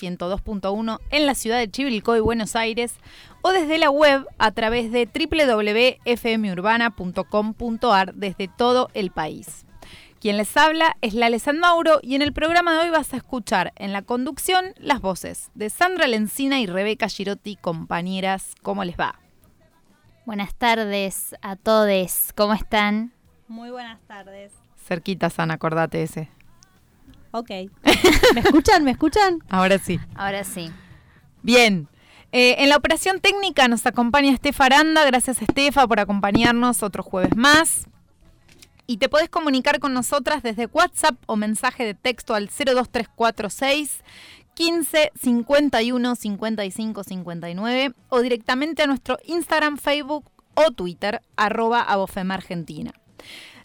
102.1 en la ciudad de Chivilcoy, Buenos Aires, o desde la web a través de www.fmurbana.com.ar desde todo el país. Quien les habla es la Alessandra Mauro y en el programa de hoy vas a escuchar en la conducción las voces de Sandra Lencina y Rebeca Girotti, compañeras. ¿Cómo les va? Buenas tardes a todos. ¿Cómo están? Muy buenas tardes. Cerquita, San, acordate ese. Ok. ¿Me escuchan? ¿Me escuchan? Ahora sí. Ahora sí. Bien. Eh, en la operación técnica nos acompaña Estefa Aranda. Gracias, Estefa, por acompañarnos otro jueves más. Y te podés comunicar con nosotras desde WhatsApp o mensaje de texto al 02346 15 51 55 59 o directamente a nuestro Instagram, Facebook o Twitter, arroba Abofema Argentina.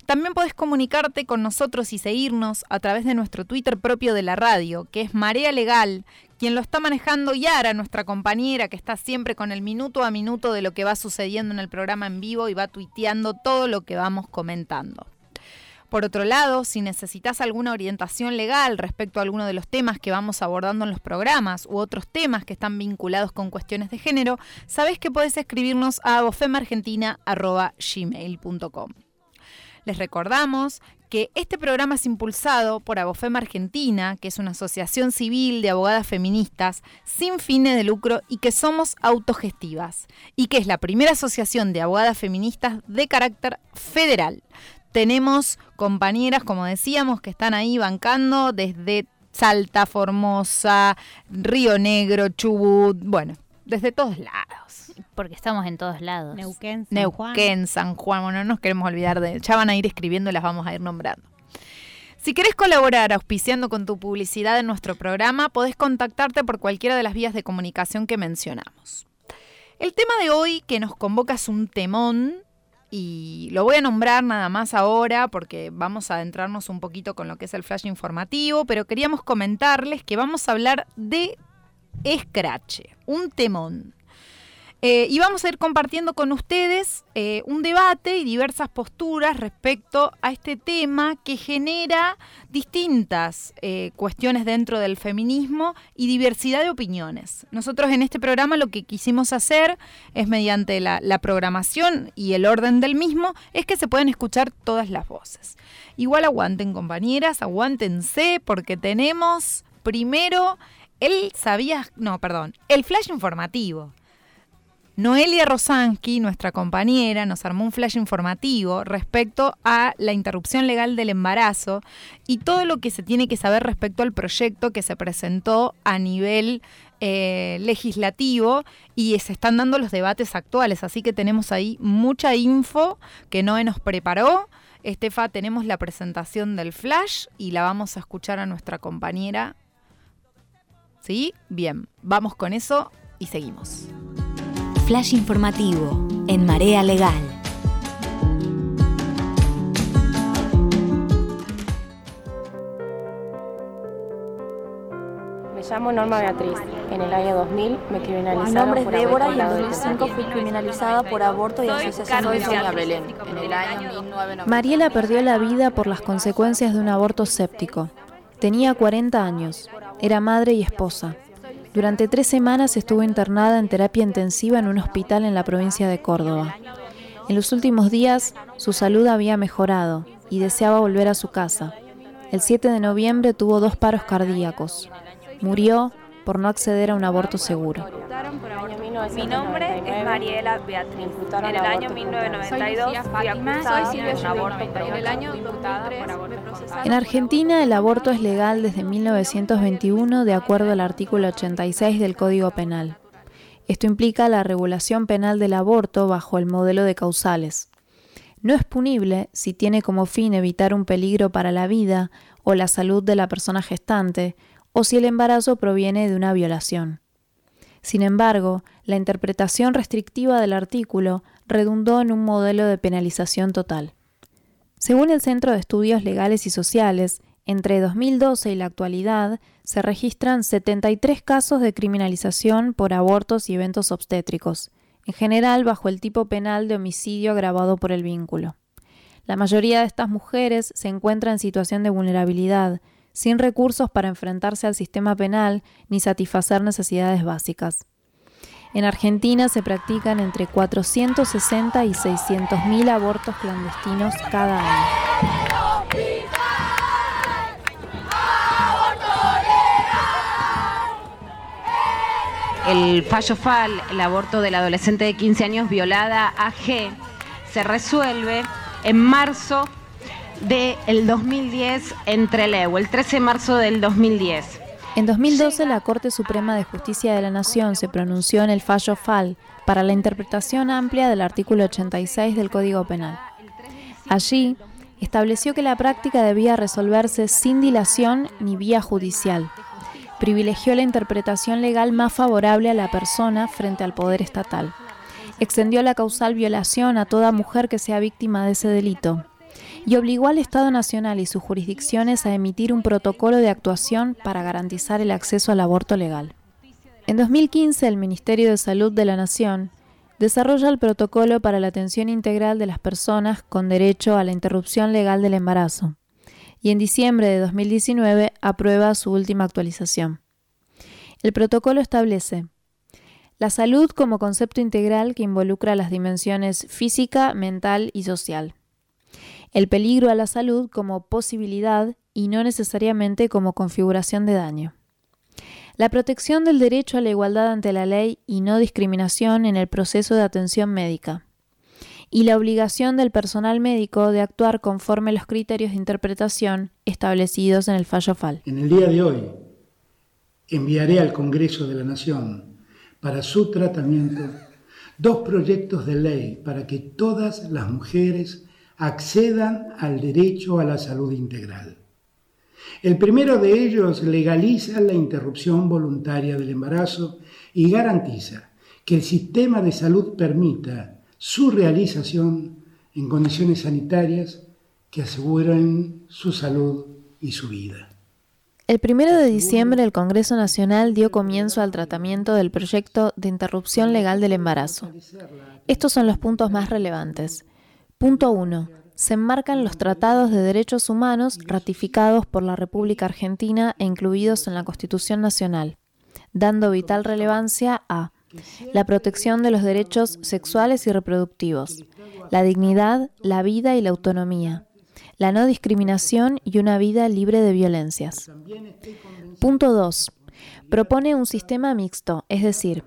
También podés comunicarte con nosotros y seguirnos a través de nuestro Twitter propio de la radio, que es Marea Legal, quien lo está manejando Yara, nuestra compañera, que está siempre con el minuto a minuto de lo que va sucediendo en el programa en vivo y va tuiteando todo lo que vamos comentando. Por otro lado, si necesitas alguna orientación legal respecto a alguno de los temas que vamos abordando en los programas u otros temas que están vinculados con cuestiones de género, sabes que puedes escribirnos a bofemargentina.gmail.com. Les recordamos que este programa es impulsado por Abofema Argentina, que es una asociación civil de abogadas feministas sin fines de lucro y que somos autogestivas, y que es la primera asociación de abogadas feministas de carácter federal tenemos compañeras, como decíamos, que están ahí bancando desde Salta, Formosa, Río Negro, Chubut, bueno, desde todos lados. Porque estamos en todos lados. Neuquén, San Neuquén, San Juan, bueno, no nos queremos olvidar de, ya van a ir escribiendo y las vamos a ir nombrando. Si querés colaborar auspiciando con tu publicidad en nuestro programa, podés contactarte por cualquiera de las vías de comunicación que mencionamos. El tema de hoy que nos convoca es un temón y lo voy a nombrar nada más ahora porque vamos a adentrarnos un poquito con lo que es el flash informativo, pero queríamos comentarles que vamos a hablar de Scratch, un temón. Eh, y vamos a ir compartiendo con ustedes eh, un debate y diversas posturas respecto a este tema que genera distintas eh, cuestiones dentro del feminismo y diversidad de opiniones. Nosotros en este programa lo que quisimos hacer es mediante la, programación y el orden del mismo, es que se pueden escuchar todas las voces. Igual aguanten compañeras, aguántense porque tenemos primero el sabía, no, perdón, el flash informativo. Noelia Rosansky, nuestra compañera, nos armó un flash informativo respecto a la interrupción legal del embarazo y todo lo que se tiene que saber respecto al proyecto que se presentó a nivel eh, legislativo y se están dando los debates actuales. Así que tenemos ahí mucha info que Noé nos preparó. Estefa, tenemos la presentación del flash y la vamos a escuchar a nuestra compañera. ¿Sí? Bien, vamos con eso y seguimos. Flash informativo en Marea Legal. Me llamo Norma Beatriz. En el año 2000 me criminalizaron Mi nombre es por Débora y en violado 2005 fui criminalizada por aborto y asociación de Sonia Belén. En el año 1990. Mariela perdió la vida por las consecuencias de un aborto séptico. Tenía 40 años. Era madre y esposa. Durante tres semanas estuvo internada en terapia intensiva en un hospital en la provincia de Córdoba. En los últimos días su salud había mejorado y deseaba volver a su casa. El 7 de noviembre tuvo dos paros cardíacos. Murió por no acceder a un aborto seguro. Mi nombre es Mariela Beatriz. En el año 1992 fui acusada de un aborto En el año 2003 me procesaron. En Argentina el aborto es legal desde 1921 de acuerdo al artículo 86 del Código Penal. Esto implica la regulación penal del aborto bajo el modelo de causales. No es punible si tiene como fin evitar un peligro para la vida o la salud de la persona gestante o si el embarazo proviene de una violación. Sin embargo, la interpretación restrictiva del artículo redundó en un modelo de penalización total. Según el Centro de Estudios Legales y Sociales, entre 2012 y la actualidad se registran 73 casos de criminalización por abortos y eventos obstétricos, en general bajo el tipo penal de homicidio agravado por el vínculo. La mayoría de estas mujeres se encuentra en situación de vulnerabilidad, sin recursos para enfrentarse al sistema penal ni satisfacer necesidades básicas. En Argentina se practican entre 460 y 600 mil abortos clandestinos cada año. El fallo FAL, el aborto de la adolescente de 15 años violada AG, se resuelve en marzo del 2010 en Trelew, el 13 de marzo del 2010. En 2012 la Corte Suprema de Justicia de la Nación se pronunció en el fallo FAL para la interpretación amplia del artículo 86 del Código Penal. Allí estableció que la práctica debía resolverse sin dilación ni vía judicial. Privilegió la interpretación legal más favorable a la persona frente al poder estatal. Extendió la causal violación a toda mujer que sea víctima de ese delito y obligó al Estado Nacional y sus jurisdicciones a emitir un protocolo de actuación para garantizar el acceso al aborto legal. En 2015, el Ministerio de Salud de la Nación desarrolla el protocolo para la atención integral de las personas con derecho a la interrupción legal del embarazo y en diciembre de 2019 aprueba su última actualización. El protocolo establece la salud como concepto integral que involucra las dimensiones física, mental y social el peligro a la salud como posibilidad y no necesariamente como configuración de daño. La protección del derecho a la igualdad ante la ley y no discriminación en el proceso de atención médica. Y la obligación del personal médico de actuar conforme los criterios de interpretación establecidos en el fallo FAL. En el día de hoy enviaré al Congreso de la Nación para su tratamiento dos proyectos de ley para que todas las mujeres accedan al derecho a la salud integral. El primero de ellos legaliza la interrupción voluntaria del embarazo y garantiza que el sistema de salud permita su realización en condiciones sanitarias que aseguren su salud y su vida. El primero de diciembre el Congreso Nacional dio comienzo al tratamiento del proyecto de interrupción legal del embarazo. Estos son los puntos más relevantes. Punto 1. Se enmarcan los tratados de derechos humanos ratificados por la República Argentina e incluidos en la Constitución Nacional, dando vital relevancia a la protección de los derechos sexuales y reproductivos, la dignidad, la vida y la autonomía, la no discriminación y una vida libre de violencias. Punto 2. Propone un sistema mixto, es decir,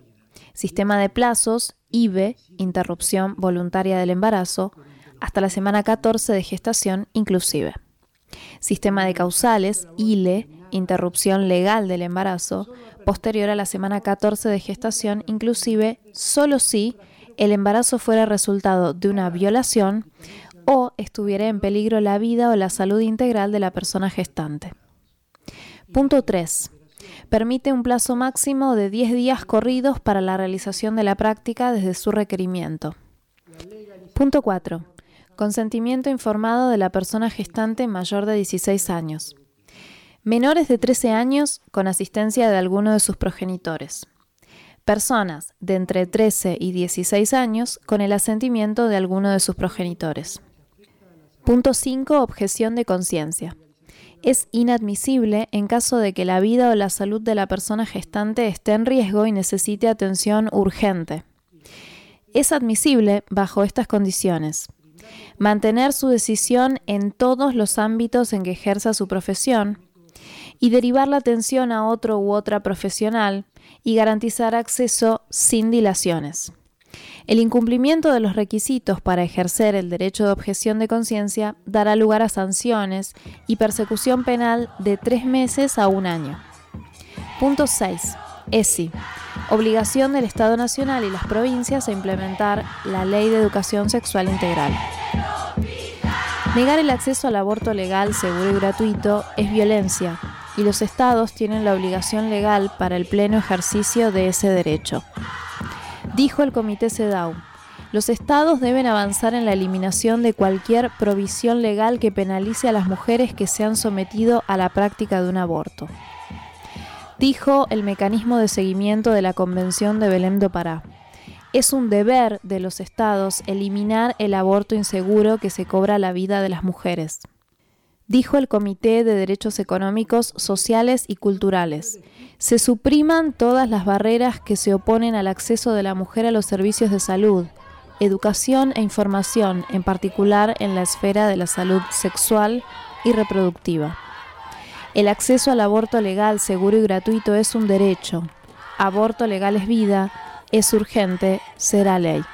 sistema de plazos, IVE, interrupción voluntaria del embarazo, hasta la semana 14 de gestación inclusive. Sistema de causales, ILE, interrupción legal del embarazo, posterior a la semana 14 de gestación inclusive solo si el embarazo fuera resultado de una violación o estuviera en peligro la vida o la salud integral de la persona gestante. Punto 3. Permite un plazo máximo de 10 días corridos para la realización de la práctica desde su requerimiento. Punto 4 Consentimiento informado de la persona gestante mayor de 16 años. Menores de 13 años con asistencia de alguno de sus progenitores. Personas de entre 13 y 16 años con el asentimiento de alguno de sus progenitores. Punto 5. Objeción de conciencia. Es inadmisible en caso de que la vida o la salud de la persona gestante esté en riesgo y necesite atención urgente. Es admisible bajo estas condiciones mantener su decisión en todos los ámbitos en que ejerza su profesión y derivar la atención a otro u otra profesional y garantizar acceso sin dilaciones. El incumplimiento de los requisitos para ejercer el derecho de objeción de conciencia dará lugar a sanciones y persecución penal de tres meses a un año. Punto 6. ESI. Obligación del Estado Nacional y las provincias a implementar la Ley de Educación Sexual Integral. Negar el acceso al aborto legal, seguro y gratuito es violencia, y los estados tienen la obligación legal para el pleno ejercicio de ese derecho. Dijo el Comité CEDAW, los estados deben avanzar en la eliminación de cualquier provisión legal que penalice a las mujeres que se han sometido a la práctica de un aborto dijo el mecanismo de seguimiento de la Convención de Belém do Pará. Es un deber de los estados eliminar el aborto inseguro que se cobra la vida de las mujeres. dijo el Comité de Derechos Económicos, Sociales y Culturales. Se supriman todas las barreras que se oponen al acceso de la mujer a los servicios de salud, educación e información, en particular en la esfera de la salud sexual y reproductiva. El acceso al aborto legal, seguro y gratuito es un derecho. Aborto legal es vida, es urgente, será ley.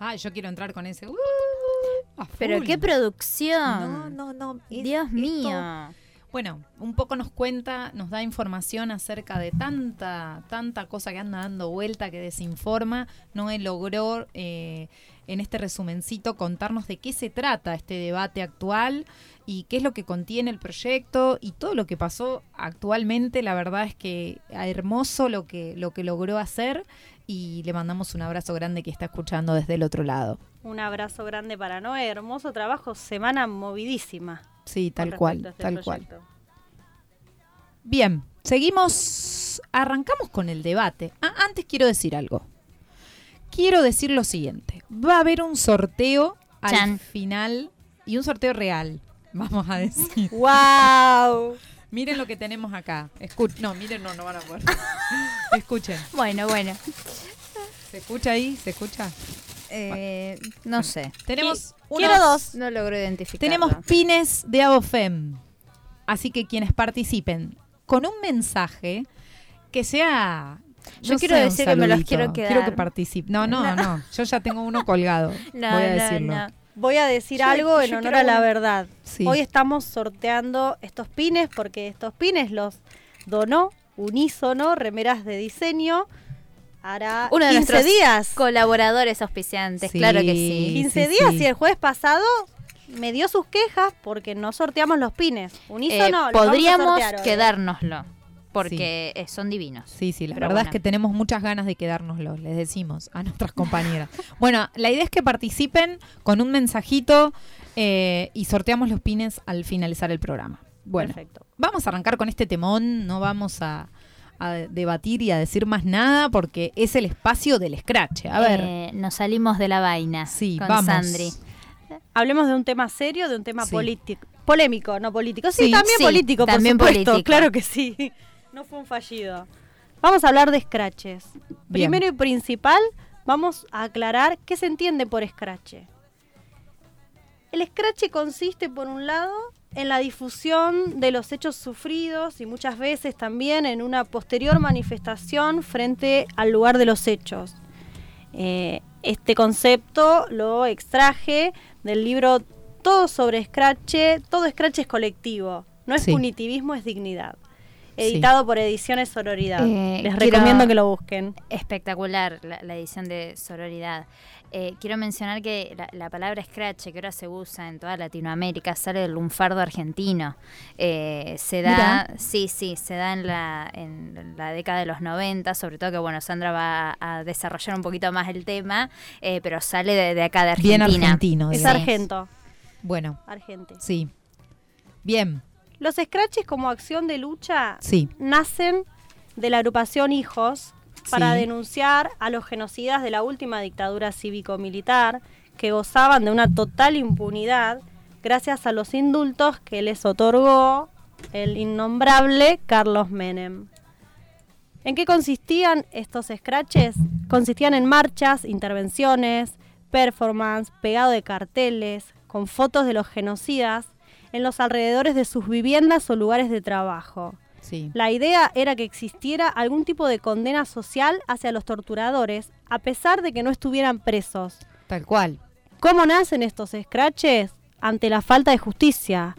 Ah, yo quiero entrar con ese. Uh, Pero qué producción. No, no, no. Dios mío. Bueno, un poco nos cuenta, nos da información acerca de tanta, tanta cosa que anda dando vuelta, que desinforma. No logró eh, en este resumencito contarnos de qué se trata este debate actual y qué es lo que contiene el proyecto y todo lo que pasó actualmente. La verdad es que hermoso lo que, lo que logró hacer y le mandamos un abrazo grande que está escuchando desde el otro lado. Un abrazo grande para Noé, hermoso trabajo, semana movidísima. Sí, tal cual, este tal cual. Bien, seguimos, arrancamos con el debate. Ah, antes quiero decir algo. Quiero decir lo siguiente. Va a haber un sorteo al final y un sorteo real, vamos a decir. ¡Wow! miren lo que tenemos acá. no, miren, no, no van a poder. Escuchen. Bueno, bueno. ¿Se escucha ahí? ¿Se escucha? Eh, no sé. Tenemos Quiero dos. No logro identificar. Tenemos pines de AOFEM. Así que quienes participen con un mensaje que sea yo quiero decir que me los quiero quedar. Quiero que participen. No, no, no, Yo ya tengo uno colgado. No, voy a decirlo. No, Voy a decir algo en honor a la verdad. Hoy estamos sorteando estos pines porque estos pines los donó Unísono, remeras de diseño. Hará Uno de 15 días. Colaboradores auspiciantes, claro que sí. 15 días y el jueves pasado me dio sus quejas porque no sorteamos los pines. Unísono, eh, podríamos quedárnoslo porque eh, son divinos. Sí, sí, la verdad es que tenemos muchas ganas de quedárnoslo, les decimos a nuestras compañeras. bueno, la idea es que participen con un mensajito eh, y sorteamos los pines al finalizar el programa. Bueno, Perfecto. vamos a arrancar con este temón, no vamos a, debatir y a decir más nada porque es el espacio del scratch. A ver. Eh, nos salimos de la vaina sí, con vamos. Sandri. Hablemos de un tema serio, de un tema político. Polémico, no político. Sí, también político, también por supuesto. Político. Claro que sí. No fue un fallido. Vamos a hablar de scratches. Primero y principal, vamos a aclarar qué se entiende por scratch. El scratch consiste, por un lado, en la difusión de los hechos sufridos y muchas veces también en una posterior manifestación frente al lugar de los hechos. Eh, este concepto lo extraje del libro Todo sobre Scratch, todo Scratch es colectivo, no es punitivismo, es dignidad editado por Ediciones Sororidad. Eh, Les recomiendo que lo busquen. Espectacular la, edición de Sororidad. Eh, quiero mencionar que la, palabra scratch, que ahora se usa en toda Latinoamérica, sale del lunfardo argentino. Eh, se da, sí, sí, se da en la, en la década de los 90, sobre todo que, bueno, Sandra va a, desarrollar un poquito más el tema, pero sale de, acá de Argentina. Bien argentino. Es argento. Bueno. Argente. Sí. Bien. Los scratches como acción de lucha nacen de la agrupación Hijos para denunciar a los genocidas de la última dictadura cívico-militar que gozaban de una total impunidad gracias a los indultos que les otorgó el innombrable Carlos Menem. ¿En qué consistían estos scratches? Consistían en marchas, intervenciones, performance, pegado de carteles, con fotos de los genocidas en los alrededores de sus viviendas o lugares de trabajo. La idea era que existiera algún tipo de condena social hacia los torturadores, a pesar de que no estuvieran presos. Tal cual. ¿Cómo nacen estos escraches? Ante la falta de justicia.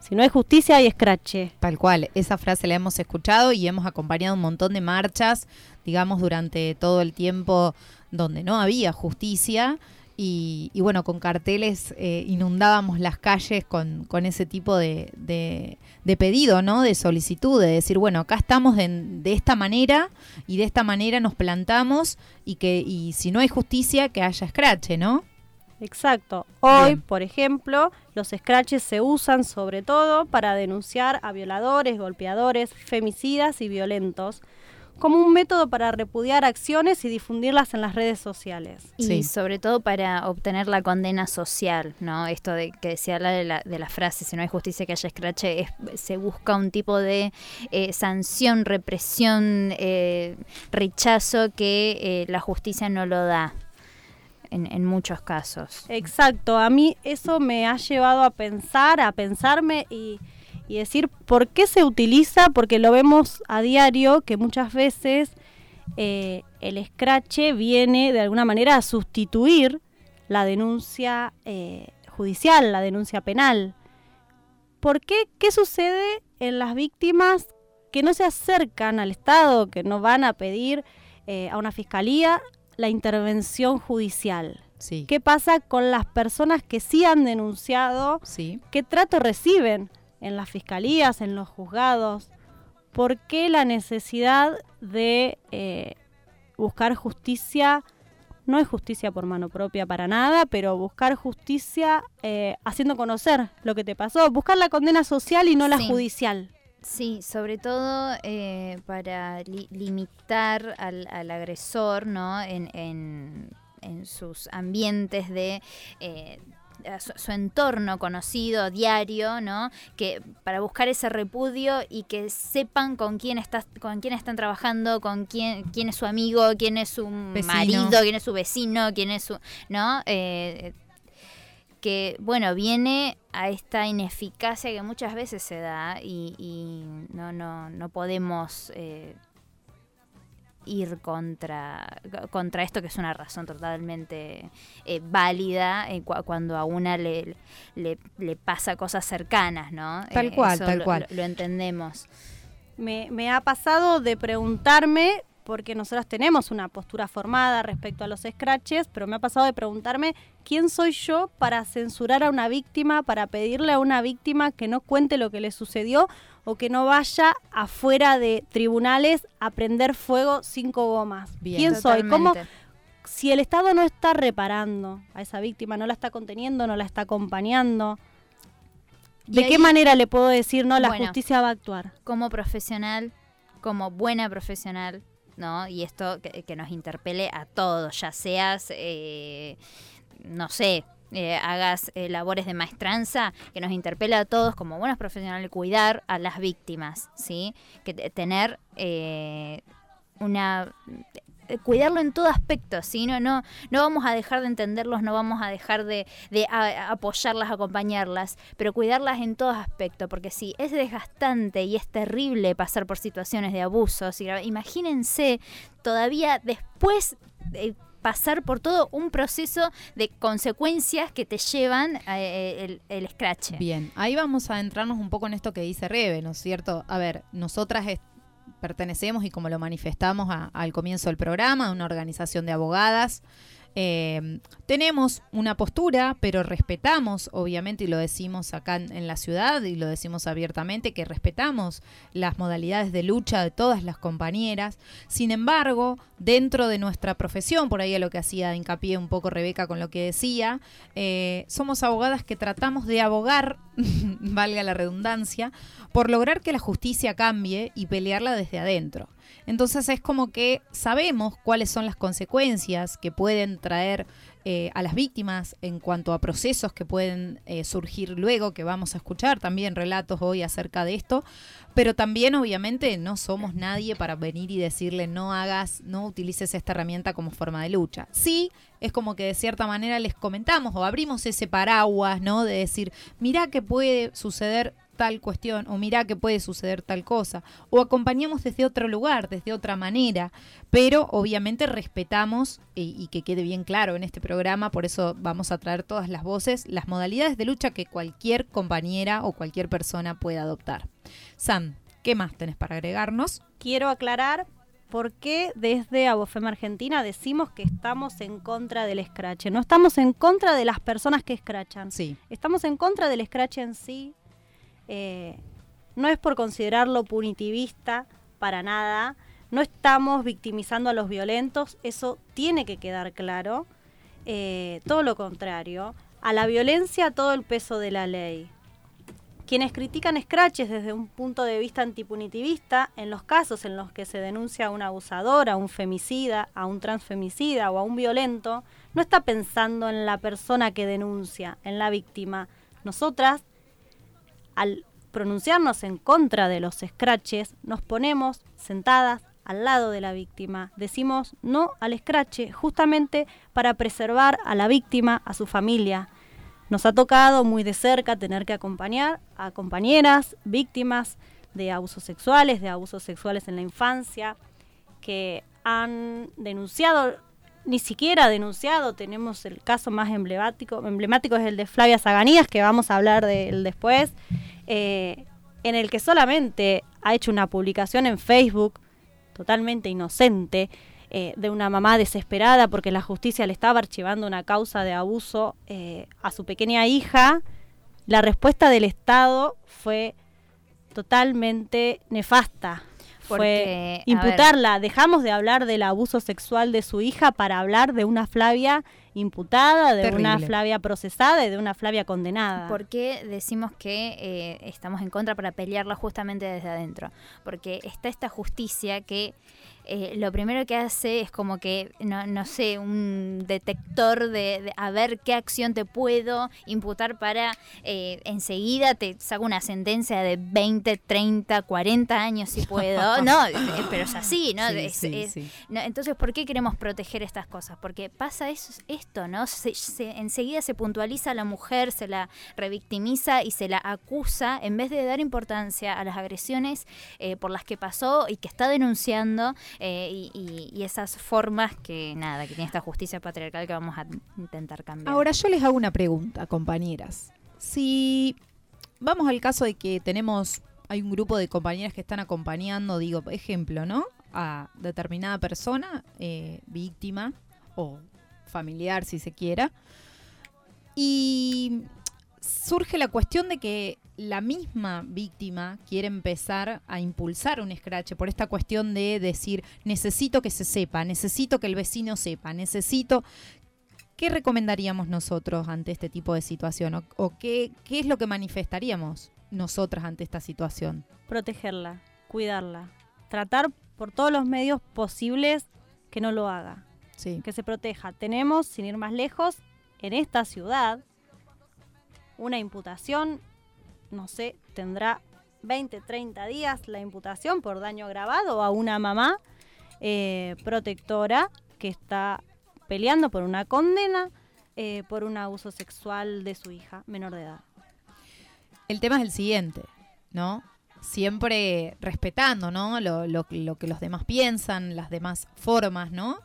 Si no hay justicia, hay escrache. Tal cual, esa frase la hemos escuchado y hemos acompañado un montón de marchas, digamos, durante todo el tiempo donde no había justicia y, bueno, con carteles eh, inundábamos las calles con, con ese tipo de, de, pedido, ¿no? De solicitud, de decir, bueno, acá estamos de, de, esta manera y de esta manera nos plantamos y que y si no hay justicia, que haya escrache, ¿no? Exacto. Hoy, por ejemplo, los scratches se usan sobre todo para denunciar a violadores, golpeadores, femicidas y violentos como un método para repudiar acciones y difundirlas en las redes sociales. Y sobre todo para obtener la condena social, ¿no? Esto de que se habla de la, de la frase, si no hay justicia que haya escrache, se busca un tipo de eh, sanción, represión, eh, rechazo que eh, la justicia no lo da. En, en, muchos casos. Exacto, a mí eso me ha llevado a pensar, a pensarme y, y decir por qué se utiliza, porque lo vemos a diario que muchas veces eh, el escrache viene de alguna manera a sustituir la denuncia eh, judicial, la denuncia penal. ¿Por qué? ¿Qué sucede en las víctimas que no se acercan al Estado, que no van a pedir eh, a una fiscalía la intervención judicial? Sí. ¿Qué pasa con las personas que sí han denunciado? Sí. ¿Qué trato reciben? En las fiscalías, en los juzgados? ¿Por qué la necesidad de eh, buscar justicia? No es justicia por mano propia para nada, pero buscar justicia eh, haciendo conocer lo que te pasó, buscar la condena social y no la judicial. Sí, sobre todo eh, para limitar al, agresor ¿no? en, en, en, sus ambientes de su, entorno conocido, diario, ¿no? Que para buscar ese repudio y que sepan con quién está, con quién están trabajando, con quién, quién es su amigo, quién es su marido, quién es su vecino, quién es su, ¿no? Eh, que bueno viene a esta ineficacia que muchas veces se da y, no no no podemos eh, ir contra, contra esto, que es una razón totalmente eh, válida eh, cuando a una le, le, pasa cosas cercanas, ¿no? Tal eh, cual, tal cual. Lo, entendemos. Me, me ha pasado de preguntarme porque nosotros tenemos una postura formada respecto a los scratches, pero me ha pasado de preguntarme quién soy yo para censurar a una víctima, para pedirle a una víctima que no cuente lo que le sucedió o que no vaya afuera de tribunales a prender fuego cinco gomas. ¿Quién soy? ¿Cómo? Si el Estado no está reparando a esa víctima, no la está conteniendo, no la está acompañando, ¿de qué manera le puedo decir no, la justicia va a actuar? Como profesional, como buena profesional, ¿no? Y esto que, nos interpele a todos, ya seas, eh, no sé, eh, hagas eh, labores de maestranza, que nos interpela a todos como buenos profesionales cuidar a las víctimas, ¿sí? Que tener una cuidarlo en todo aspecto, ¿sí? No, no, vamos a dejar de entenderlos, no vamos a dejar de, de apoyarlas, acompañarlas, pero cuidarlas en todo aspecto, porque sí, es desgastante y es terrible pasar por situaciones de abuso. Imagínense todavía después de pasar por todo un proceso de consecuencias que te llevan eh, el, el scratch. Bien, ahí vamos a entrarnos un poco en esto que dice Rebe, ¿no es cierto? A ver, nosotras pertenecemos y como lo manifestamos al comienzo del programa, una organización de abogadas eh, tenemos una postura, pero respetamos, obviamente, y lo decimos acá en, la ciudad y lo decimos abiertamente, que respetamos las modalidades de lucha de todas las compañeras. Sin embargo, dentro de nuestra profesión, por ahí a lo que hacía hincapié un poco Rebeca con lo que decía, eh, somos abogadas que tratamos de abogar, valga la redundancia, por lograr que la justicia cambie y pelearla desde adentro. Entonces es como que sabemos cuáles son las consecuencias que pueden traer eh, a las víctimas en cuanto a procesos que pueden eh, surgir luego, que vamos a escuchar también relatos hoy acerca de esto, pero también obviamente no somos nadie para venir y decirle no hagas, no utilices esta herramienta como forma de lucha. Sí, es como que de cierta manera les comentamos o abrimos ese paraguas, ¿no? De decir, mira qué puede suceder tal cuestión, o mira que puede suceder tal cosa, o acompañamos desde otro lugar, desde otra manera, pero obviamente respetamos, y, que quede bien claro en este programa, por eso vamos a traer todas las voces, las modalidades de lucha que cualquier compañera o cualquier persona pueda adoptar. Sam, ¿qué más tenés para agregarnos? Quiero aclarar por qué desde Abofema Argentina decimos que estamos en contra del scratch. No estamos en contra de las personas que escrachan. Sí. Estamos en contra del scratch en sí, eh, no es por considerarlo punitivista para nada, no estamos victimizando a los violentos, eso tiene que quedar claro. eh, todo lo contrario. A la violencia todo el peso de la ley. Quienes critican scratches desde un punto de vista antipunitivista, en los casos en los que se denuncia a un abusador, a un femicida, a un transfemicida o a un violento, no está pensando en la persona que denuncia, en la víctima. Nosotras, al pronunciarnos en contra de los scratches, nos ponemos sentadas al lado de la víctima. Decimos no al scratch justamente para preservar a la víctima, a su familia, nos ha tocado muy de cerca tener que acompañar a compañeras víctimas de abusos sexuales, de abusos sexuales en la infancia, que han denunciado, ni siquiera denunciado, tenemos el caso más emblemático, emblemático es el de Flavia Zaganías, que vamos a hablar de él después, eh, en el que solamente ha hecho una publicación en Facebook totalmente inocente, eh, de una mamá desesperada porque la justicia le estaba archivando una causa de abuso eh, a su pequeña hija, la respuesta del Estado fue totalmente nefasta. fue imputarla. Dejamos de hablar del abuso sexual de su hija para hablar de una Flavia imputada, de una Flavia procesada y de una Flavia condenada. ¿Por qué decimos que eh, estamos en contra para pelearla justamente desde adentro? Porque está esta justicia que eh, lo primero que hace es como que, no, no sé, un detector de, a ver qué acción te puedo imputar para eh, enseguida te saco una sentencia de 20, 30, 40 años si puedo. no, eh, pero es así, ¿no? Entonces, ¿por qué queremos proteger estas cosas? Porque pasa eso, enseguida se puntualiza a la mujer, se la revictimiza y se la acusa en vez de dar importancia a las agresiones por las que pasó y que está denunciando eh, y, esas formas que nada, que tiene esta justicia patriarcal que vamos a intentar cambiar. Ahora yo les hago una pregunta, compañeras. Si vamos al caso de que tenemos, hay un grupo de compañeras que están acompañando, digo, ejemplo, ¿no? A determinada persona, eh, víctima o familiar si se quiera. Y surge la cuestión de que la misma víctima quiere empezar a impulsar un scratch por esta cuestión de decir, necesito que se sepa, necesito que el vecino sepa, necesito... ¿Qué recomendaríamos nosotros ante este tipo de situación? ¿O, qué, qué es lo que manifestaríamos nosotras ante esta situación? Protegerla, cuidarla, tratar por todos los medios posibles que no lo haga, sí. que se proteja. Tenemos, sin ir más lejos, en esta ciudad una imputación no sé, tendrá 20, 30 días la imputación por daño agravado a una mamá eh, protectora que está peleando por una condena eh, por un abuso sexual de su hija menor de edad. El tema es el siguiente, ¿no? Siempre respetando, ¿no? Lo, lo, que los demás piensan, las demás formas, ¿no?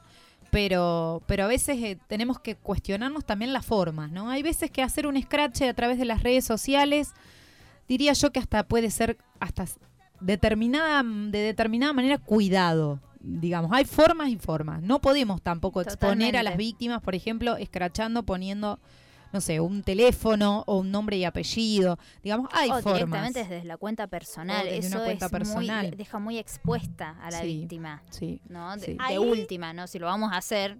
Pero, pero a veces eh, tenemos que cuestionarnos también las formas, ¿no? Hay veces que hacer un scratch a través de las redes sociales diría yo que hasta puede ser hasta determinada, de determinada manera cuidado. Digamos, hay formas y formas. No podemos tampoco exponer a las víctimas, por ejemplo, escrachando, poniendo, no sé, un teléfono o un nombre y apellido. Digamos, hay formas. Directamente desde la cuenta personal. Eso es personal. deja muy expuesta a la víctima. Sí. ¿no? De, última, ¿no? Si lo vamos a hacer,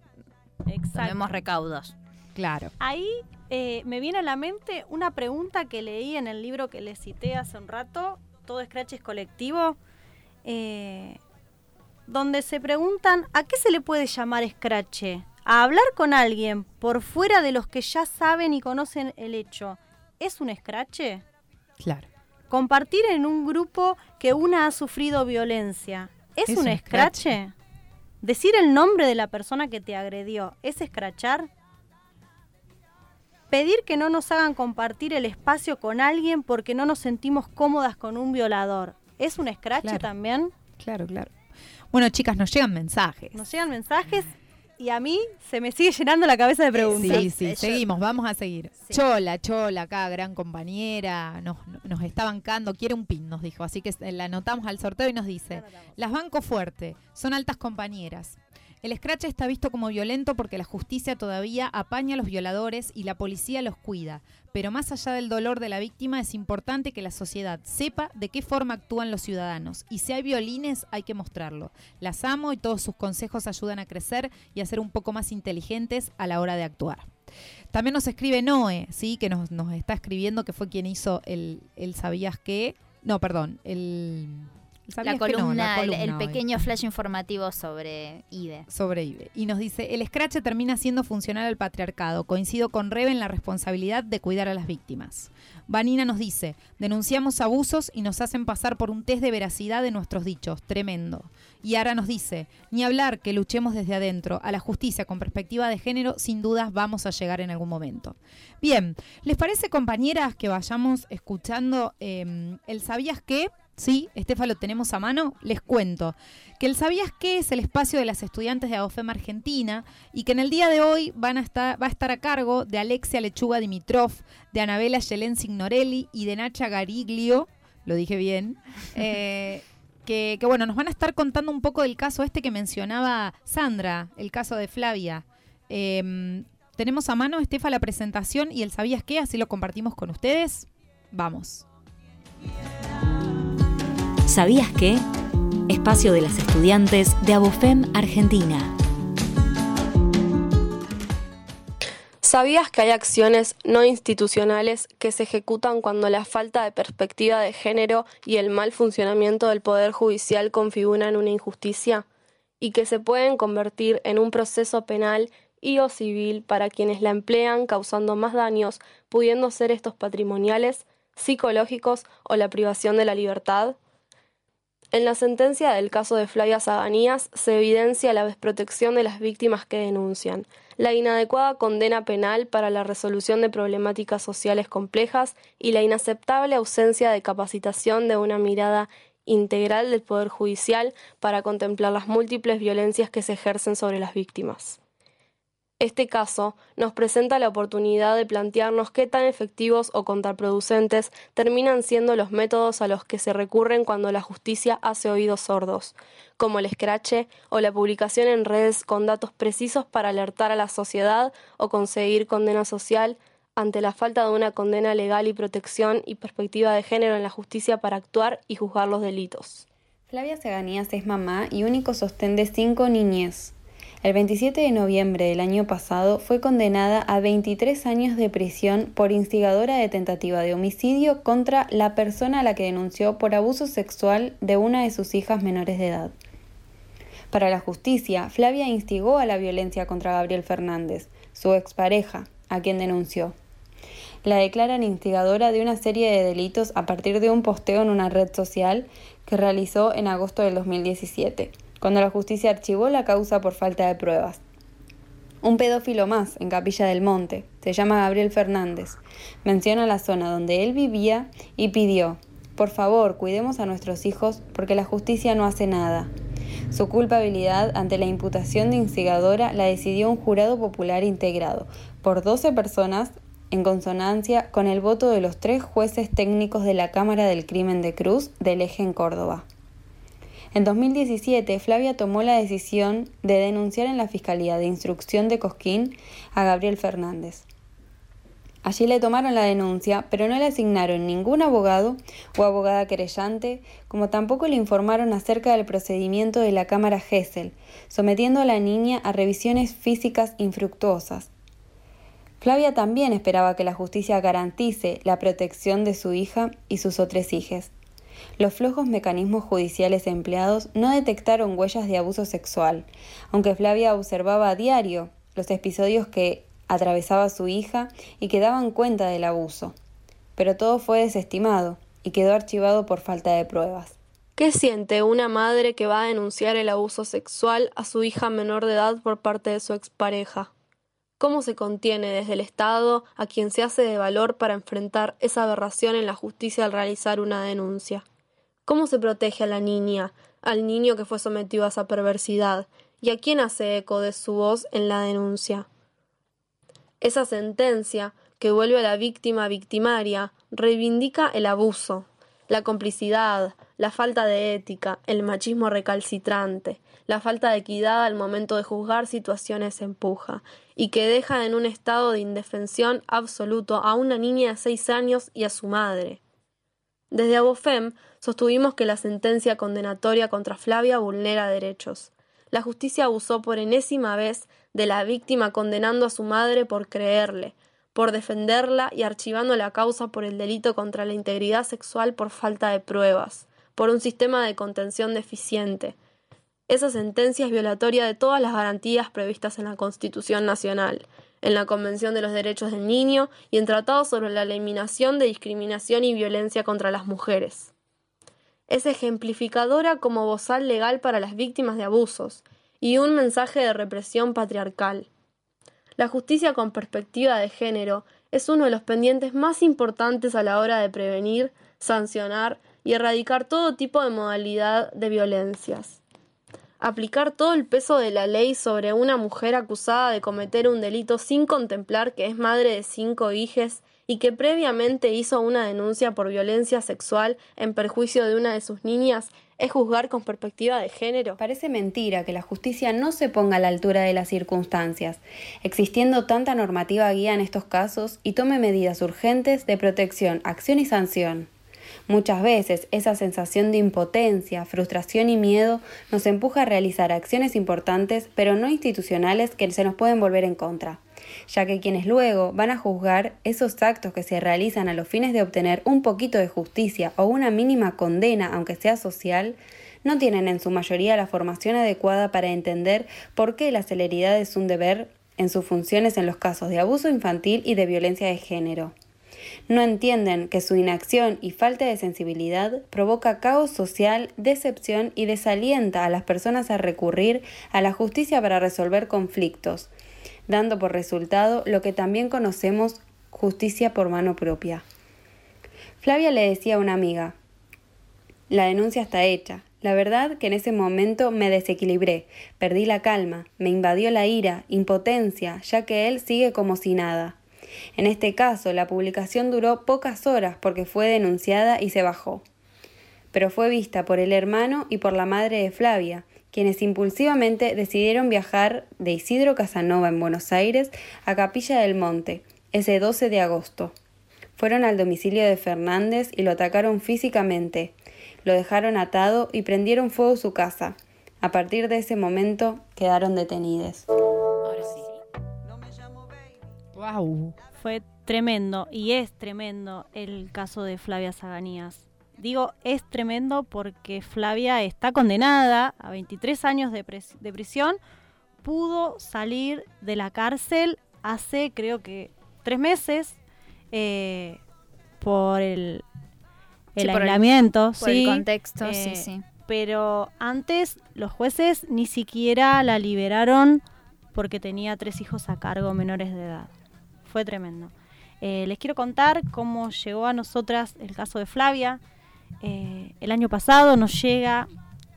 tomemos recaudos. Claro. Ahí eh, me viene a la mente una pregunta que leí en el libro que les cité hace un rato, Todo Scratch es colectivo, eh, donde se preguntan a qué se le puede llamar Scratch. A hablar con alguien por fuera de los que ya saben y conocen el hecho. ¿Es un Scratch? Claro. Compartir en un grupo que una ha sufrido violencia. ¿Es, un, scratch? Decir el nombre de la persona que te agredió. ¿Es escrachar? Pedir que no nos hagan compartir el espacio con alguien porque no nos sentimos cómodas con un violador. ¿Es un scratch también? Claro, claro. Bueno, chicas, nos llegan mensajes. Nos llegan mensajes y a mí se me sigue llenando la cabeza de preguntas. Sí, sí, seguimos, vamos a seguir. Chola, Chola, acá, gran compañera, nos, nos está bancando, quiere un pin, nos dijo. Así que la anotamos al sorteo y nos dice, las banco fuerte, son altas compañeras. El scratch está visto como violento porque la justicia todavía apaña a los violadores y la policía los cuida. Pero más allá del dolor de la víctima, es importante que la sociedad sepa de qué forma actúan los ciudadanos. Y si hay violines, hay que mostrarlo. Las amo y todos sus consejos ayudan a crecer y a ser un poco más inteligentes a la hora de actuar. También nos escribe Noé, ¿sí? que nos, está escribiendo que fue quien hizo el, el Sabías qué. No, perdón, el la columna, el, pequeño flash informativo sobre IBE. Sobre IBE. Y nos dice, el Scratch termina siendo funcional al patriarcado. Coincido con Rebe en la responsabilidad de cuidar a las víctimas. Vanina nos dice, denunciamos abusos y nos hacen pasar por un test de veracidad de nuestros dichos. Tremendo. Y Ara nos dice, ni hablar que luchemos desde adentro. A la justicia con perspectiva de género, sin dudas vamos a llegar en algún momento. Bien, ¿les parece compañeras que vayamos escuchando em, el ¿Sabías qué? ¿Sí? Estefa lo tenemos a mano, les cuento que el Sabías qué es el espacio de las estudiantes de AOFEM Argentina y que en el día de hoy van a estar, va a estar a cargo de Alexia Lechuga Dimitrov, de Anabela Yelén Signorelli y de Nacha Gariglio, lo dije bien, eh, que, bueno, nos van a estar contando un poco del caso este que mencionaba Sandra, el caso de Flavia. Em, tenemos a mano, Estefa, la presentación y el Sabías qué, así lo compartimos con ustedes. Vamos. ¿Sabías qué? Espacio de las estudiantes de Abofem Argentina. ¿Sabías que hay acciones no institucionales que se ejecutan cuando la falta de perspectiva de género y el mal funcionamiento del Poder Judicial configuran una injusticia? Y que se pueden convertir en un proceso penal y o civil para quienes la emplean causando más daños, pudiendo ser estos patrimoniales, psicológicos o la privación de la libertad? En la sentencia del caso de Flavia Saganías se evidencia la desprotección de las víctimas que denuncian, la inadecuada condena penal para la resolución de problemáticas sociales complejas y la inaceptable ausencia de capacitación de una mirada integral del Poder Judicial para contemplar las múltiples violencias que se ejercen sobre las víctimas. Este caso nos presenta la oportunidad de plantearnos qué tan efectivos o contraproducentes terminan siendo los métodos a los que se recurren cuando la justicia hace oídos sordos, como el escrache o la publicación en redes con datos precisos para alertar a la sociedad o conseguir condena social ante la falta de una condena legal y protección y perspectiva de género en la justicia para actuar y juzgar los delitos. Flavia Seganías es mamá y único sostén de cinco niñez. El 27 de noviembre del año pasado fue condenada a 23 años de prisión por instigadora de tentativa de homicidio contra la persona a la que denunció por abuso sexual de una de sus hijas menores de edad. Para la justicia, Flavia instigó a la violencia contra Gabriel Fernández, su expareja, a quien denunció. La declaran instigadora de una serie de delitos a partir de un posteo en una red social que realizó en agosto del 2017 cuando la justicia archivó la causa por falta de pruebas. Un pedófilo más en Capilla del Monte, se llama Gabriel Fernández, menciona la zona donde él vivía y pidió, por favor, cuidemos a nuestros hijos porque la justicia no hace nada. Su culpabilidad ante la imputación de instigadora la decidió un jurado popular integrado por 12 personas en consonancia con el voto de los tres jueces técnicos de la Cámara del Crimen de Cruz del Eje en Córdoba. En 2017, Flavia tomó la decisión de denunciar en la Fiscalía de Instrucción de Cosquín a Gabriel Fernández. Allí le tomaron la denuncia, pero no le asignaron ningún abogado o abogada querellante, como tampoco le informaron acerca del procedimiento de la Cámara Gesell, sometiendo a la niña a revisiones físicas infructuosas. Flavia también esperaba que la justicia garantice la protección de su hija y sus otras hijas. Los flojos mecanismos judiciales empleados no detectaron huellas de abuso sexual, aunque Flavia observaba a diario los episodios que atravesaba su hija y que daban cuenta del abuso. Pero todo fue desestimado y quedó archivado por falta de pruebas. ¿Qué siente una madre que va a denunciar el abuso sexual a su hija menor de edad por parte de su expareja? ¿Cómo se contiene desde el Estado a quien se hace de valor para enfrentar esa aberración en la justicia al realizar una denuncia? ¿Cómo se protege a la niña, al niño que fue sometido a esa perversidad, y a quién hace eco de su voz en la denuncia? Esa sentencia, que vuelve a la víctima victimaria, reivindica el abuso, la complicidad, la falta de ética, el machismo recalcitrante, la falta de equidad al momento de juzgar situaciones empuja, y que deja en un estado de indefensión absoluto a una niña de seis años y a su madre. Desde Abofem sostuvimos que la sentencia condenatoria contra Flavia vulnera derechos. La justicia abusó por enésima vez de la víctima condenando a su madre por creerle, por defenderla y archivando la causa por el delito contra la integridad sexual por falta de pruebas, por un sistema de contención deficiente. Esa sentencia es violatoria de todas las garantías previstas en la Constitución Nacional, en la Convención de los Derechos del Niño y en tratados sobre la eliminación de discriminación y violencia contra las mujeres. Es ejemplificadora como bozal legal para las víctimas de abusos y un mensaje de represión patriarcal. La justicia con perspectiva de género es uno de los pendientes más importantes a la hora de prevenir, sancionar y erradicar todo tipo de modalidad de violencias. Aplicar todo el peso de la ley sobre una mujer acusada de cometer un delito sin contemplar que es madre de cinco hijes y que previamente hizo una denuncia por violencia sexual en perjuicio de una de sus niñas es juzgar con perspectiva de género. Parece mentira que la justicia no se ponga a la altura de las circunstancias, existiendo tanta normativa guía en estos casos y tome medidas urgentes de protección, acción y sanción. Muchas veces esa sensación de impotencia, frustración y miedo nos empuja a realizar acciones importantes pero no institucionales que se nos pueden volver en contra ya que quienes luego van a juzgar esos actos que se realizan a los fines de obtener un poquito de justicia o una mínima condena, aunque sea social, no tienen en su mayoría la formación adecuada para entender por qué la celeridad es un deber en sus funciones en los casos de abuso infantil y de violencia de género. No entienden que su inacción y falta de sensibilidad provoca caos social, decepción y desalienta a las personas a recurrir a la justicia para resolver conflictos, dando por resultado lo que también conocemos justicia por mano propia. Flavia le decía a una amiga, la denuncia está hecha. La verdad que en ese momento me desequilibré, perdí la calma, me invadió la ira, impotencia, ya que él sigue como si nada. En este caso, la publicación duró pocas horas porque fue denunciada y se bajó. Pero fue vista por el hermano y por la madre de Flavia, quienes impulsivamente decidieron viajar de Isidro Casanova en Buenos Aires a Capilla del Monte, ese 12 de agosto. Fueron al domicilio de Fernández y lo atacaron físicamente. Lo dejaron atado y prendieron fuego su casa. A partir de ese momento quedaron detenidos. Ahora sí. Wow. Fue tremendo y es tremendo el caso de Flavia Zaganías. Digo, es tremendo porque Flavia está condenada a 23 años de, prisión. Pudo salir de la cárcel hace, creo que, tres meses eh, por el, el aislamiento. Por el, contexto, sí, eh, sí. Pero antes los jueces ni siquiera la liberaron porque tenía tres hijos a cargo menores de edad. Fue tremendo. Eh, les quiero contar cómo llegó a nosotras el caso de Flavia. Eh, el año pasado nos llega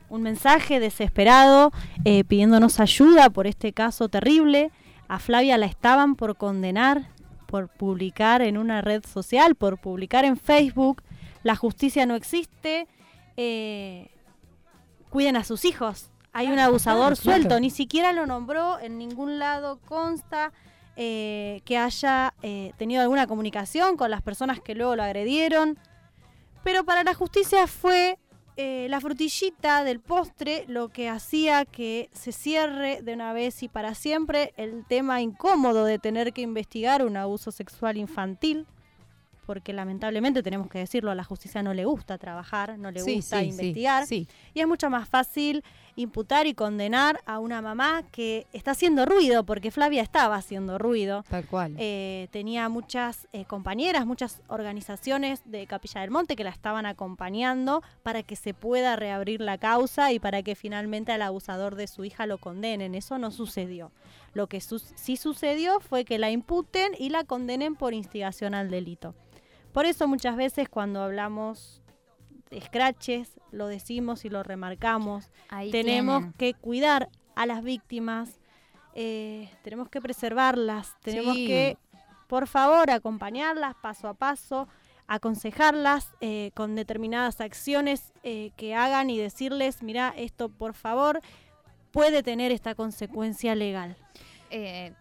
un mensaje desesperado eh, pidiéndonos ayuda por este caso terrible. A Flavia la estaban por condenar por publicar en una red social, por publicar en Facebook. La justicia no existe. Eh, cuiden a sus hijos. Hay un abusador suelto, ni siquiera lo nombró, en ningún lado consta que haya tenido alguna comunicación con las personas que luego lo agredieron. Pero para la justicia fue eh, la frutillita del postre lo que hacía que se cierre de una vez y para siempre el tema incómodo de tener que investigar un abuso sexual infantil porque lamentablemente tenemos que decirlo, a la justicia no le gusta trabajar, no le gusta investigar. y es mucho más fácil imputar y condenar a una mamá que está haciendo ruido, porque Flavia estaba haciendo ruido. Tal cual. Eh, tenía muchas eh, compañeras, muchas organizaciones de Capilla del Monte que la estaban acompañando para que se pueda reabrir la causa y para que finalmente al abusador de su hija lo condenen. Eso no sucedió. Lo que sí sucedió fue que la imputen y la condenen por instigación al delito. Por eso muchas veces cuando hablamos de scratches, lo decimos y lo remarcamos. tenemos que cuidar a las víctimas, eh, tenemos que preservarlas, tenemos que, por favor, acompañarlas paso a paso, aconsejarlas eh, con determinadas acciones eh, que hagan y decirles, mira, esto por favor puede tener esta consecuencia legal. Eh,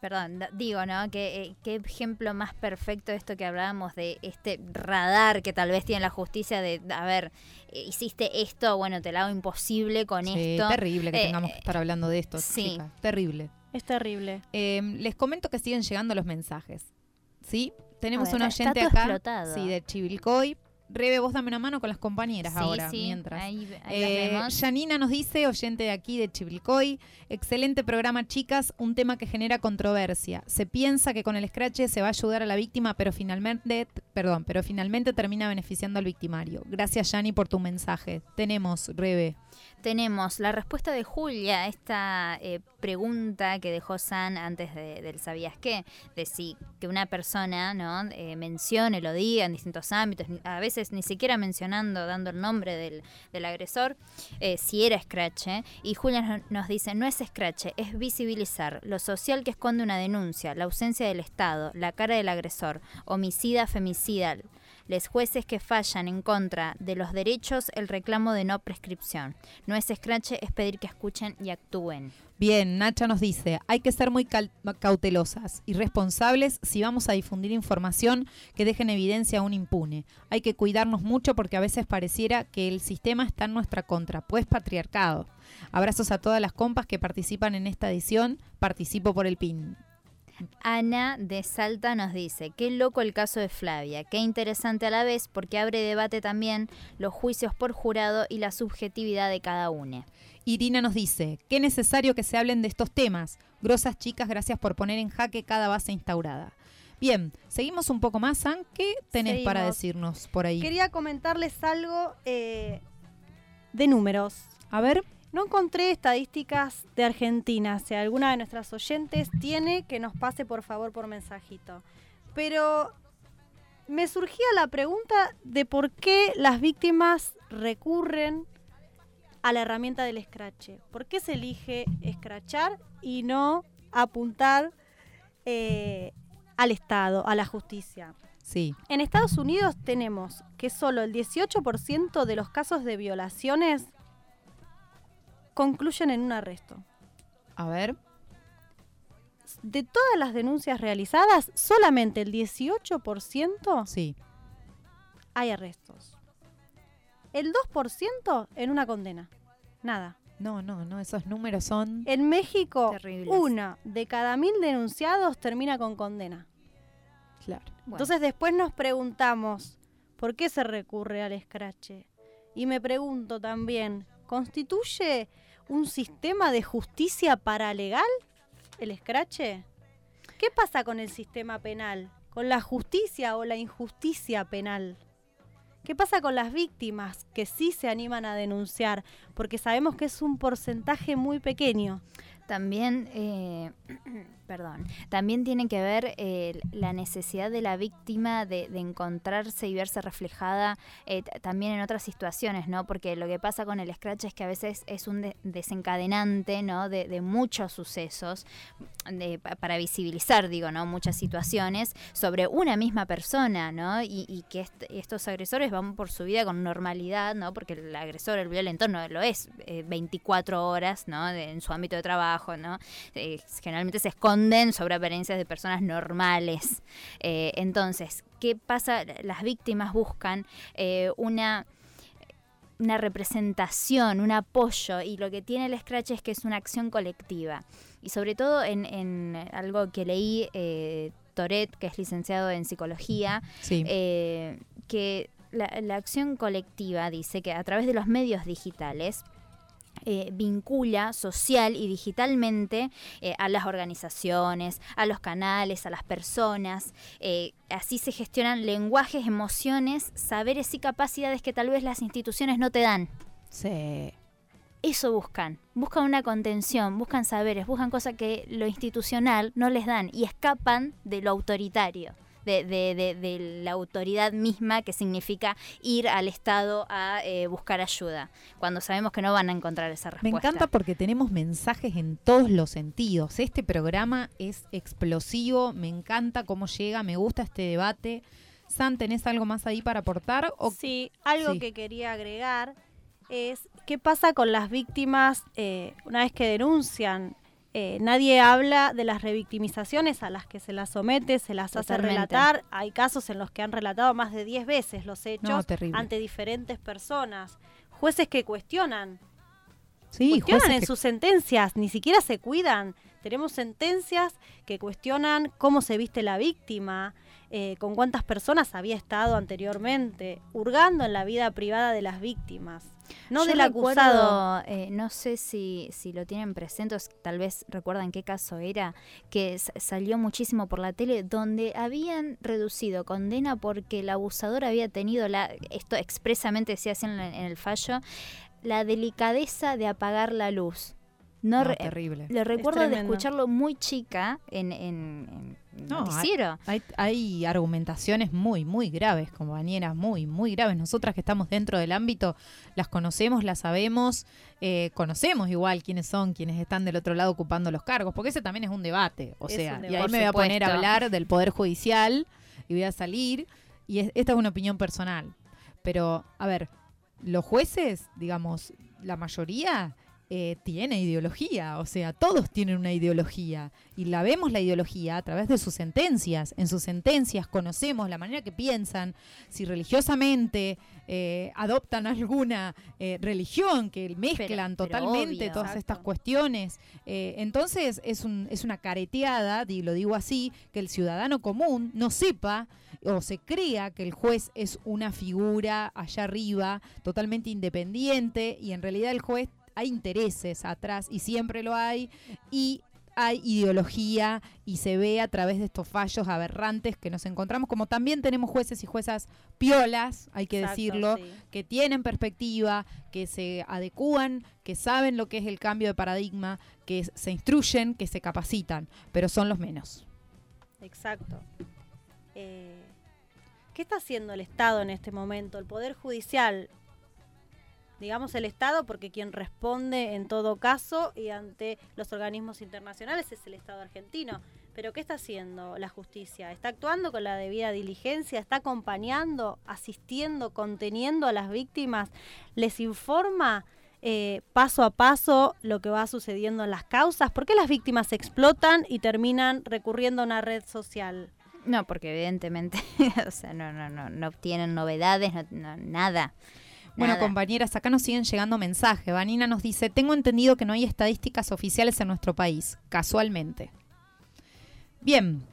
perdón, digo, ¿no? ¿Qué, ¿Qué ejemplo más perfecto de esto que hablábamos de este radar que tal vez tiene la justicia de, a ver, hiciste esto, bueno, te lo hago imposible con sí, esto. terrible que tengamos que estar hablando de esto. Sí. terrible. Es terrible. les comento que siguen llegando los mensajes. ¿Sí? Tenemos un oyente acá. Sí, de Chivilcoy. Rebe, vos dame una mano con las compañeras ahora, mientras. Ahí, eh, Janina nos dice, oyente de aquí de Chivilcoy, excelente programa, chicas, un tema que genera controversia. Se piensa que con el scratch se va a ayudar a la víctima, pero finalmente, perdón, pero finalmente termina beneficiando al victimario. Gracias, Yani, por tu mensaje. Tenemos, Rebe tenemos la respuesta de Julia a esta eh, pregunta que dejó San antes del ¿sabías qué? De si que una persona ¿no? Eh, mencione, lo diga en distintos ámbitos, a veces ni siquiera mencionando, dando el nombre del, agresor, eh, si era Scratch. Y Julia nos dice, no es Scratch, es visibilizar lo social que esconde una denuncia, la ausencia del Estado, la cara del agresor, homicida, femicida, les jueces que fallan en contra de los derechos el reclamo de no prescripción. No es escrache, es pedir que escuchen y actúen. Bien, Nacha nos dice, hay que ser muy cautelosas y responsables si vamos a difundir información que deje en evidencia a un impune. Hay que cuidarnos mucho porque a veces pareciera que el sistema está en nuestra contra, pues patriarcado. Abrazos a todas las compas que participan en esta edición. Participo por el PIN. Ana de Salta nos dice, qué loco el caso de Flavia, qué interesante a la vez porque abre debate también los juicios por jurado y la subjetividad de cada uno. Irina nos dice, qué necesario que se hablen de estos temas. Grosas chicas, gracias por poner en jaque cada base instaurada. Bien, seguimos un poco más, San. ¿Qué tenés para decirnos por ahí? Quería comentarles algo eh, de números. A ver. No encontré estadísticas de Argentina. Si alguna de nuestras oyentes tiene, que nos pase por favor por mensajito. Pero me surgía la pregunta de por qué las víctimas recurren a la herramienta del scratch. ¿Por qué se elige escrachar y no apuntar eh, al Estado, a la justicia? Sí. En Estados Unidos tenemos que solo el 18% de los casos de violaciones concluyen en un arresto. A ver. De todas las denuncias realizadas, solamente el 18% sí. hay arrestos. El 2% en una condena. Nada. No, no, no, esos números son... En México, una de cada mil denunciados termina con condena. Claro. Entonces después nos preguntamos, ¿por qué se recurre al escrache? Y me pregunto también, ¿constituye un sistema de justicia paralegal, el escrache? ¿Qué pasa con el sistema penal? ¿Con la justicia o la injusticia penal? ¿Qué pasa con las víctimas que sí se animan a denunciar? Porque sabemos que es un porcentaje muy pequeño. También, eh, perdón, también tiene que ver eh, la necesidad de la víctima de, encontrarse y verse reflejada eh, también en otras situaciones, ¿no? Porque lo que pasa con el scratch es que a veces es un desencadenante, ¿no? De, muchos sucesos para visibilizar, digo, ¿no? Muchas situaciones sobre una misma persona, ¿no? Y, que estos agresores van por su vida con normalidad, ¿no? Porque el agresor, el violento, no lo es 24 horas, ¿no? en su ámbito de trabajo ¿no? Eh, generalmente se esconden sobre apariencias de personas normales. Eh, entonces, ¿qué pasa? Las víctimas buscan eh, una una representación, un apoyo, y lo que tiene el Scratch es que es una acción colectiva. Y sobre todo en, algo que leí Toret, que es licenciado en psicología, que la, acción colectiva dice que a través de los medios digitales eh, vincula social y digitalmente eh, a las organizaciones, a los canales, a las personas. Eh, así se gestionan lenguajes, emociones, saberes y capacidades que tal vez las instituciones no te dan. Sí. Eso buscan, buscan una contención, buscan saberes, buscan cosas que lo institucional no les dan y escapan de lo autoritario de, la autoridad misma que significa ir al Estado a eh, buscar ayuda, cuando sabemos que no van a encontrar esa respuesta. Me encanta porque tenemos mensajes en todos los sentidos. Este programa es explosivo, me encanta cómo llega, me gusta este debate. San, ¿tenés algo más ahí para aportar? O... Sí, algo que quería agregar es qué pasa con las víctimas eh, una vez que denuncian. Eh, nadie habla de las revictimizaciones a las que se las somete, se las hace relatar. Hay casos en los que han relatado más de 10 veces los hechos ante diferentes personas. Jueces que cuestionan. Sí, cuestionan en sus sentencias, ni siquiera se cuidan. Tenemos sentencias que cuestionan cómo se viste la víctima, eh, con cuántas personas había estado anteriormente, hurgando en la vida privada de las víctimas. No del acusado. Eh, no sé si, si lo tienen presente, tal vez recuerdan qué caso era, que salió muchísimo por la tele, donde habían reducido condena porque el abusador había tenido, la esto expresamente se hace en, el fallo, la delicadeza de apagar la luz. No, terrible. Le recuerdo de escucharlo muy chica en, en, no, hay, hay, argumentaciones muy, muy graves, compañeras, muy, muy graves. Nosotras que estamos dentro del ámbito las conocemos, las sabemos, eh, conocemos igual quiénes son, quienes están del otro lado ocupando los cargos, porque ese también es un debate. O sea, y ahí me voy a poner a hablar del Poder Judicial y voy a salir, y esta es una opinión personal. Pero, a ver, los jueces, digamos, la mayoría eh, tiene ideología, o sea, todos tienen una ideología y la vemos la ideología a través de sus sentencias. En sus sentencias conocemos la manera que piensan, si religiosamente eh, adoptan alguna eh, religión, que mezclan totalmente todas estas cuestiones. entonces es, un, es una careteada, y lo digo así, que el ciudadano común no sepa o se crea que el juez es una figura allá arriba, totalmente independiente, y en realidad el juez hay intereses atrás y siempre lo hay y hay ideología y se ve a través de estos fallos aberrantes que nos encontramos, como también tenemos jueces y juezas piolas, hay que decirlo, que tienen perspectiva, que se adecúan, que saben lo que es el cambio de paradigma, que se instruyen, que se capacitan, pero son los menos. Exacto. Eh, ¿Qué está haciendo el Estado en este momento? El Poder Judicial digamos el Estado, porque quien responde en todo caso y ante los organismos internacionales es el Estado argentino. Pero ¿qué está haciendo la justicia? ¿Está actuando con la debida diligencia? ¿Está acompañando, asistiendo, conteniendo a las víctimas? ¿Les informa eh, paso a paso lo que va sucediendo en las causas? ¿Por qué las víctimas explotan y terminan recurriendo a una red social? No, porque evidentemente, o sea, no, no, no, no obtienen novedades, no, nada. Bueno, compañeras, acá nos siguen llegando mensajes. Vanina nos dice, tengo entendido que no hay estadísticas oficiales en nuestro país, casualmente. Bien,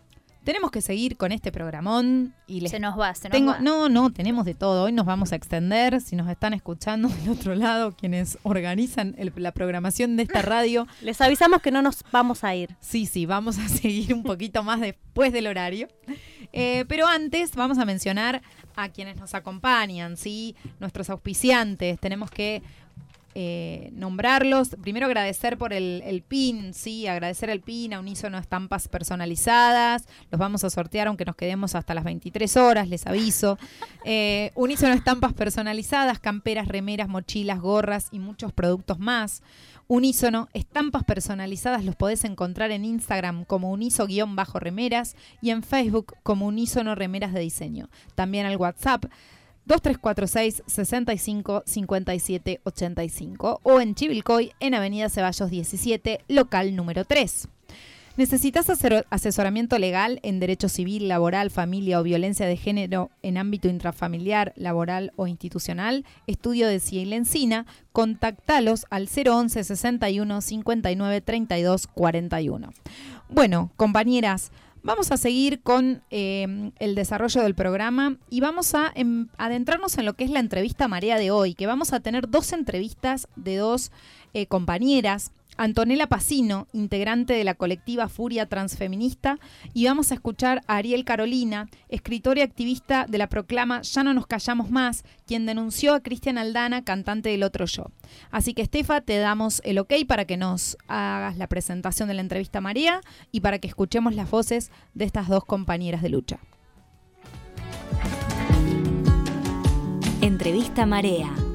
tenemos que seguir con este programón. Y se nos va, se nos tengo, No, no, tenemos de todo. Hoy nos vamos a extender. Si nos están escuchando del otro lado, quienes organizan la programación de esta radio. Les avisamos que no nos vamos a ir. Sí, sí, vamos a seguir un poquito más después del horario. Eh, pero antes vamos a mencionar a quienes nos acompañan, ¿sí? Nuestros auspiciantes. Tenemos que eh, nombrarlos. Primero agradecer por el, PIN, sí, agradecer el PIN a Unísono Estampas Personalizadas. Los vamos a sortear aunque nos quedemos hasta las 23 horas, les aviso. Eh, Unísono Estampas Personalizadas, camperas, remeras, mochilas, gorras y muchos productos más. Unísono, estampas personalizadas los podés encontrar en Instagram como uniso-remeras y en Facebook como Unísono Remeras de Diseño. También al WhatsApp 2346 65 57 85 o en Chivilcoy en Avenida Ceballos 17, local número 3. ¿Necesitas asesoramiento legal en derecho civil, laboral, familia o violencia de género en ámbito intrafamiliar, laboral o institucional? Estudio de Ciel Encina. Contactalos al 011 61 59 32 41. Bueno, compañeras, Vamos a seguir con eh, el desarrollo del programa y vamos a em, adentrarnos en lo que es la entrevista Marea de hoy, que vamos a tener dos entrevistas de dos eh, compañeras Antonella Pacino, integrante de la colectiva Furia Transfeminista, y vamos a escuchar a Ariel Carolina, escritora y activista de la proclama Ya no nos callamos más, quien denunció a Cristian Aldana, cantante del otro yo. Así que Estefa, te damos el ok para que nos hagas la presentación de la entrevista María y para que escuchemos las voces de estas dos compañeras de lucha. Entrevista Marea.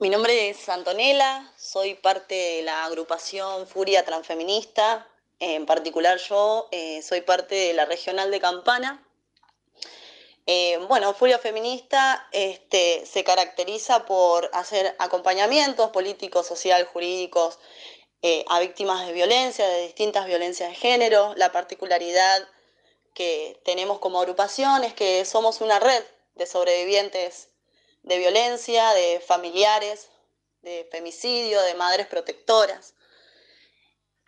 Mi nombre es Antonella, soy parte de la agrupación Furia Transfeminista, en particular yo eh, soy parte de la regional de Campana. Eh, bueno, Furia Feminista este, se caracteriza por hacer acompañamientos políticos, social, jurídicos eh, a víctimas de violencia, de distintas violencias de género. La particularidad que tenemos como agrupación es que somos una red de sobrevivientes de violencia, de familiares, de femicidio, de madres protectoras.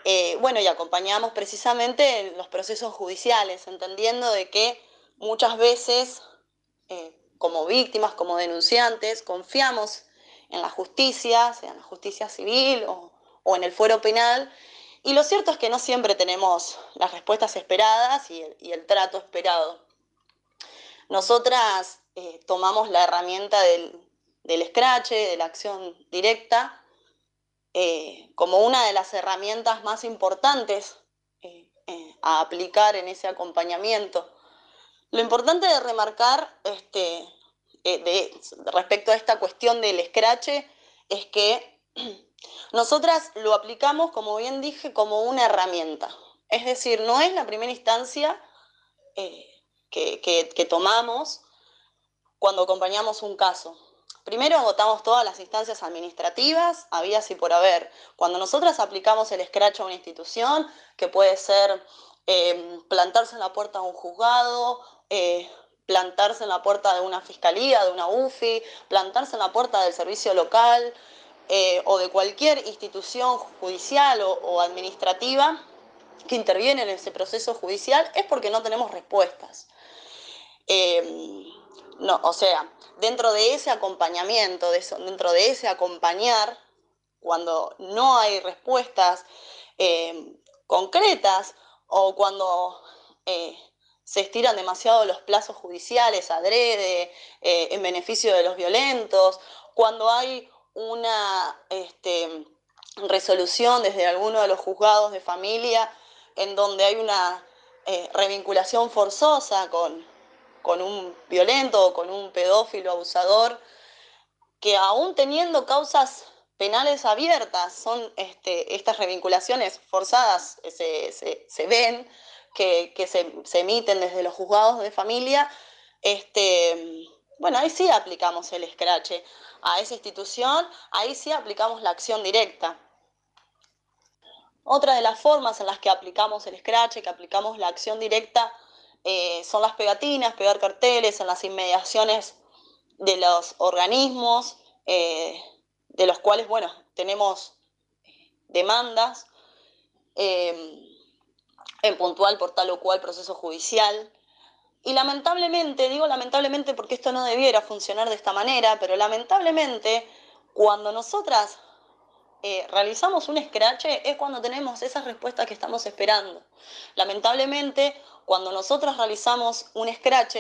Eh, bueno, y acompañamos precisamente en los procesos judiciales, entendiendo de que muchas veces, eh, como víctimas, como denunciantes, confiamos en la justicia, sea en la justicia civil o, en el fuero penal, y lo cierto es que no siempre tenemos las respuestas esperadas y el, trato esperado. Nosotras eh, tomamos la herramienta del, del scratch, de la acción directa, eh, como una de las herramientas más importantes eh, a aplicar en ese acompañamiento. Lo importante de remarcar este, respecto a esta cuestión del scratch es que nosotras lo aplicamos, como bien dije, como una herramienta. Es decir, no es la primera instancia que tomamos cuando acompañamos un caso. Primero agotamos todas las instancias administrativas, había y por haber. Cuando nosotras aplicamos el scratch a una institución, que puede ser eh, plantarse en la puerta de un juzgado, eh, plantarse en la puerta de una fiscalía, de una UFI, plantarse en la puerta del servicio local eh, o de cualquier institución judicial o, administrativa que interviene en ese proceso judicial, es porque no tenemos respuestas. No, o sea, dentro de ese acompañamiento, dentro de ese acompañar, cuando no hay respuestas eh, concretas o cuando eh, se estiran demasiado los plazos judiciales adrede, eh, en beneficio de los violentos, cuando hay una este, resolución desde alguno de los juzgados de familia en donde hay una revinculación forzosa con, con un violento o con un pedófilo abusador, que aún teniendo causas penales abiertas, son este, estas revinculaciones forzadas, se, ven, que, se, emiten desde los juzgados de familia, este, bueno, ahí sí aplicamos el escrache a esa institución, ahí sí aplicamos la acción directa. Otra de las formas en las que aplicamos el escrache, que aplicamos la acción directa, eh, son las pegatinas, pegar carteles en las inmediaciones de los organismos, eh, de los cuales, bueno, tenemos demandas eh, en puntual por tal o cual proceso judicial. Y lamentablemente, digo lamentablemente porque esto no debiera funcionar de esta manera, pero lamentablemente cuando nosotras realizamos un scratch es cuando tenemos esas respuestas que estamos esperando. Lamentablemente, cuando nosotros realizamos un scratch,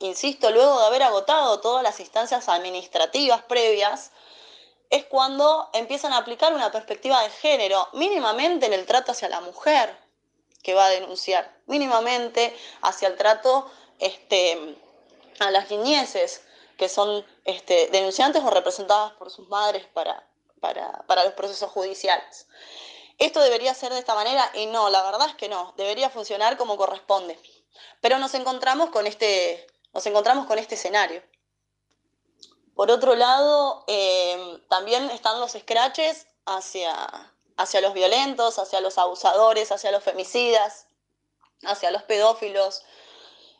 insisto, luego de haber agotado todas las instancias administrativas previas, es cuando empiezan a aplicar una perspectiva de género, mínimamente en el trato hacia la mujer que va a denunciar, mínimamente hacia el trato este, a las niñeces que son este, denunciantes o representadas por sus madres para, para los procesos judiciales esto debería ser de esta manera y no, la verdad es que no, debería funcionar como corresponde. Pero nos encontramos con este, nos encontramos con este escenario. Por otro lado, eh, también están los scratches hacia, hacia los violentos, hacia los abusadores, hacia los femicidas, hacia los pedófilos.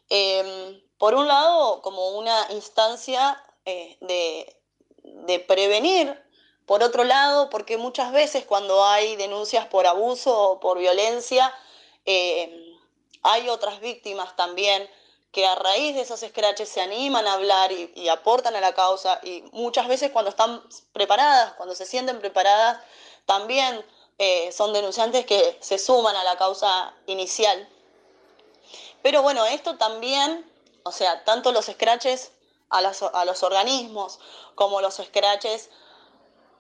Eh, por un lado, como una instancia eh, de, de prevenir por otro lado, porque muchas veces cuando hay denuncias por abuso o por violencia, eh, hay otras víctimas también que a raíz de esos scratches se animan a hablar y, aportan a la causa y muchas veces cuando están preparadas, cuando se sienten preparadas, también eh, son denunciantes que se suman a la causa inicial. Pero bueno, esto también, o sea, tanto los scratches a, a los organismos como los scratches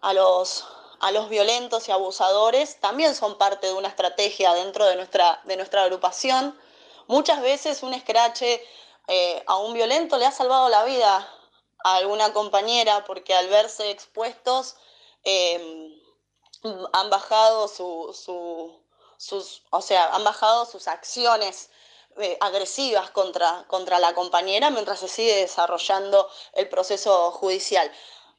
a los, a los violentos y abusadores también son parte de una estrategia dentro de nuestra, de nuestra agrupación. Muchas veces un escrache eh, a un violento le ha salvado la vida a alguna compañera porque al verse expuestos em, han bajado sus, o sea, han bajado sus acciones eh, agresivas contra, contra la compañera mientras se sigue desarrollando el proceso judicial.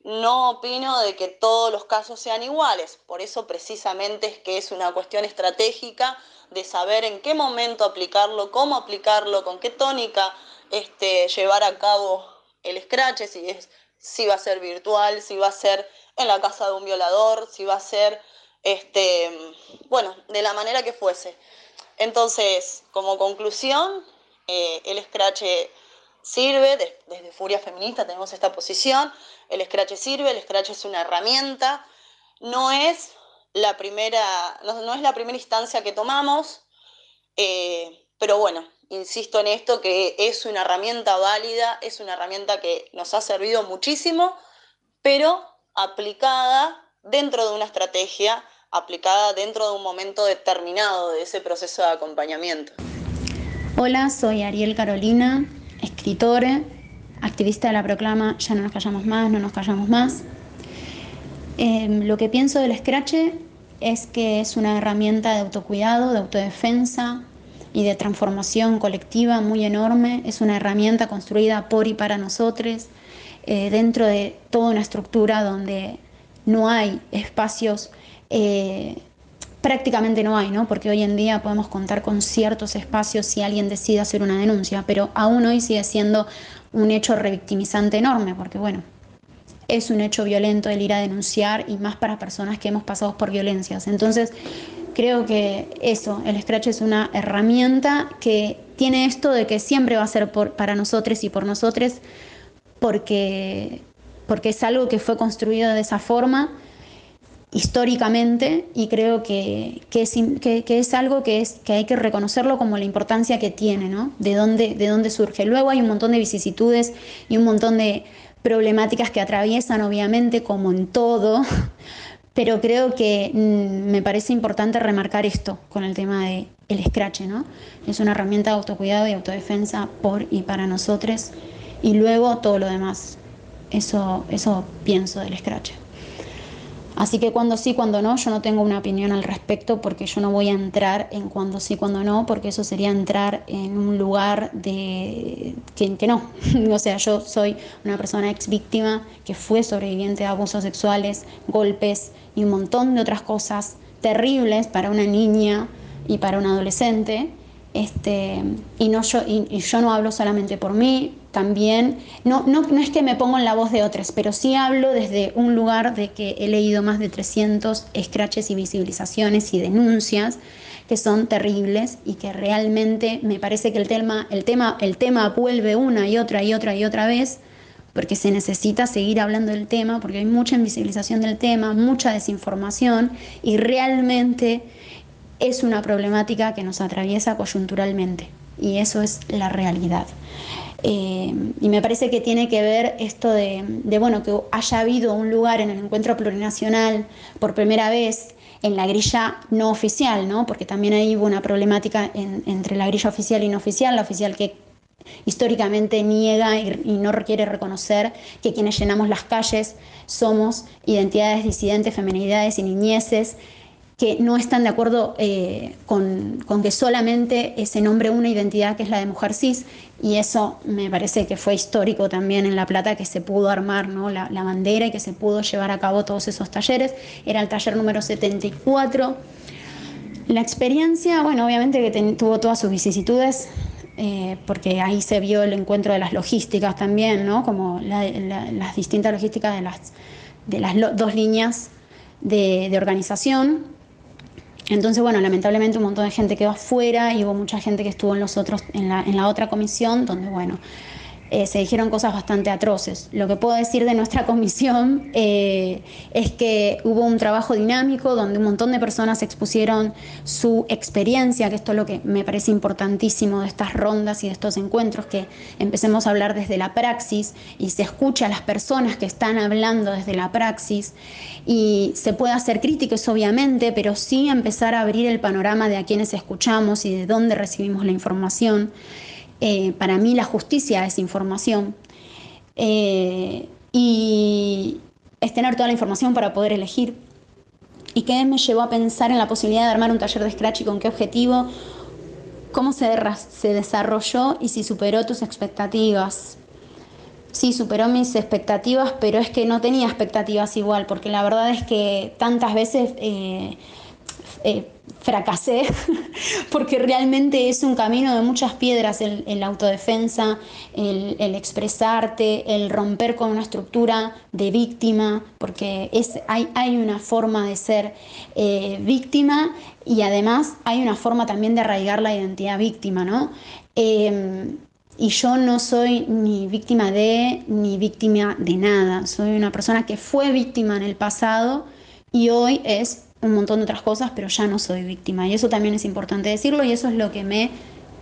No opino de que todos los casos sean iguales, por eso precisamente es que es una cuestión estratégica de saber en qué momento aplicarlo, cómo aplicarlo, con qué tónica este, llevar a cabo el scratch, si, es, si va a ser virtual, si va a ser en la casa de un violador, si va a ser, este, bueno, de la manera que fuese. Entonces, como conclusión, eh, el scratch sirve, desde Furia Feminista tenemos esta posición, el scratch sirve, el scratch es una herramienta, no es la primera, no, es la primera instancia que tomamos, eh, pero bueno, insisto en esto que es una herramienta válida, es una herramienta que nos ha servido muchísimo, pero aplicada dentro de una estrategia, aplicada dentro de un momento determinado de ese proceso de acompañamiento. Hola, soy Ariel Carolina, escritora, activista de la proclama Ya no nos callamos más, no nos callamos más. Em, lo que pienso del Scratch es que es una herramienta de autocuidado, de autodefensa y de transformación colectiva muy enorme. Es una herramienta construida por y para nosotros, eh, dentro de toda una estructura donde no hay espacios, eh, prácticamente no hay, ¿no? porque hoy en día podemos contar con ciertos espacios si alguien decide hacer una denuncia, pero aún hoy sigue siendo un hecho revictimizante enorme, porque bueno, es un hecho violento el ir a denunciar y más para personas que hemos pasado por violencias. Entonces, creo que eso, el Scratch es una herramienta que tiene esto de que siempre va a ser para nosotros y por nosotros porque, porque es algo que fue construido de esa forma históricamente y creo que, es, que, es, algo que, es, que hay que reconocerlo como la importancia que tiene, ¿no? De dónde, de dónde surge. Luego hay un montón de vicisitudes y un montón de problemáticas que atraviesan, obviamente, como en todo, pero creo que mm, me parece importante remarcar esto con el tema del el scratch, ¿no? Es una herramienta de autocuidado y autodefensa por y para nosotros y luego todo lo demás. Eso, eso pienso del Scratch. Así que cuando sí, cuando no, yo no tengo una opinión al respecto porque yo no voy a entrar en cuando sí, cuando no, porque eso sería entrar en un lugar de que, que no. o sea, yo soy una persona ex víctima que fue sobreviviente de abusos sexuales, golpes y un montón de otras cosas terribles para una niña y para un adolescente. Este, y, no, yo, y yo no hablo solamente por mí, también, no, no, no, es que me pongo en la voz de otras, pero sí hablo desde un lugar de que he leído más de 300 scratches y visibilizaciones y denuncias que son terribles y que realmente me parece que el tema, el tema, el tema vuelve una y otra y otra y otra vez porque se necesita seguir hablando del tema, porque hay mucha invisibilización del tema, mucha desinformación y realmente es una problemática que nos atraviesa coyunturalmente y eso es la realidad. Eh, y me parece que tiene que ver esto de, bueno, que haya habido un lugar en el encuentro plurinacional por primera vez en la grilla no oficial, ¿no? porque también ahí hubo una problemática entre la grilla oficial y no oficial, la oficial que históricamente niega y, no requiere reconocer que quienes llenamos las calles somos identidades disidentes, feminidades y niñeces que no están de acuerdo eh, con, que solamente se nombre una identidad que es la de mujer cis y eso me parece que fue histórico también en La Plata que se pudo armar ¿no? la, bandera y que se pudo llevar a cabo todos esos talleres. Era el taller número 74. La experiencia, bueno, obviamente que tuvo todas sus vicisitudes, eh, porque ahí se vio el encuentro de las logísticas también, ¿no? como las distintas logísticas de las, de las dos líneas de, de organización entonces, bueno, lamentablemente un montón de gente quedó afuera y hubo mucha gente que estuvo en, los otros, en, la, en la otra comisión, donde, bueno, eh, se dijeron cosas bastante atroces. Lo que puedo decir de nuestra comisión eh, es que hubo un trabajo dinámico donde un montón de personas expusieron su experiencia, que esto es lo que me parece importantísimo de estas rondas y de estos encuentros, que empecemos a hablar desde la praxis y se escucha a las personas que están hablando desde la praxis y se puede hacer críticos obviamente, pero sí empezar a abrir el panorama de a quienes escuchamos y de dónde recibimos la información. Eh, para mí la justicia es información. Eh, y es tener toda la información para poder elegir. ¿Y qué me llevó a pensar en la posibilidad de armar un taller de Scratch y con qué objetivo? ¿Cómo se, desarrolló y si superó tus expectativas? Sí, superó mis expectativas, pero es que no tenía expectativas igual, porque la verdad es que tantas veces eh, fracasé, porque realmente es un camino de muchas piedras el, autodefensa, el, expresarte, el romper con una estructura de víctima, porque es, hay, hay una forma de ser eh, víctima y además hay una forma también de arraigar la identidad víctima, ¿no? Em, y yo no soy ni víctima de ni víctima de nada. Soy una persona que fue víctima en el pasado y hoy es un montón de otras cosas, pero ya no soy víctima. Y eso también es importante decirlo y eso es lo que me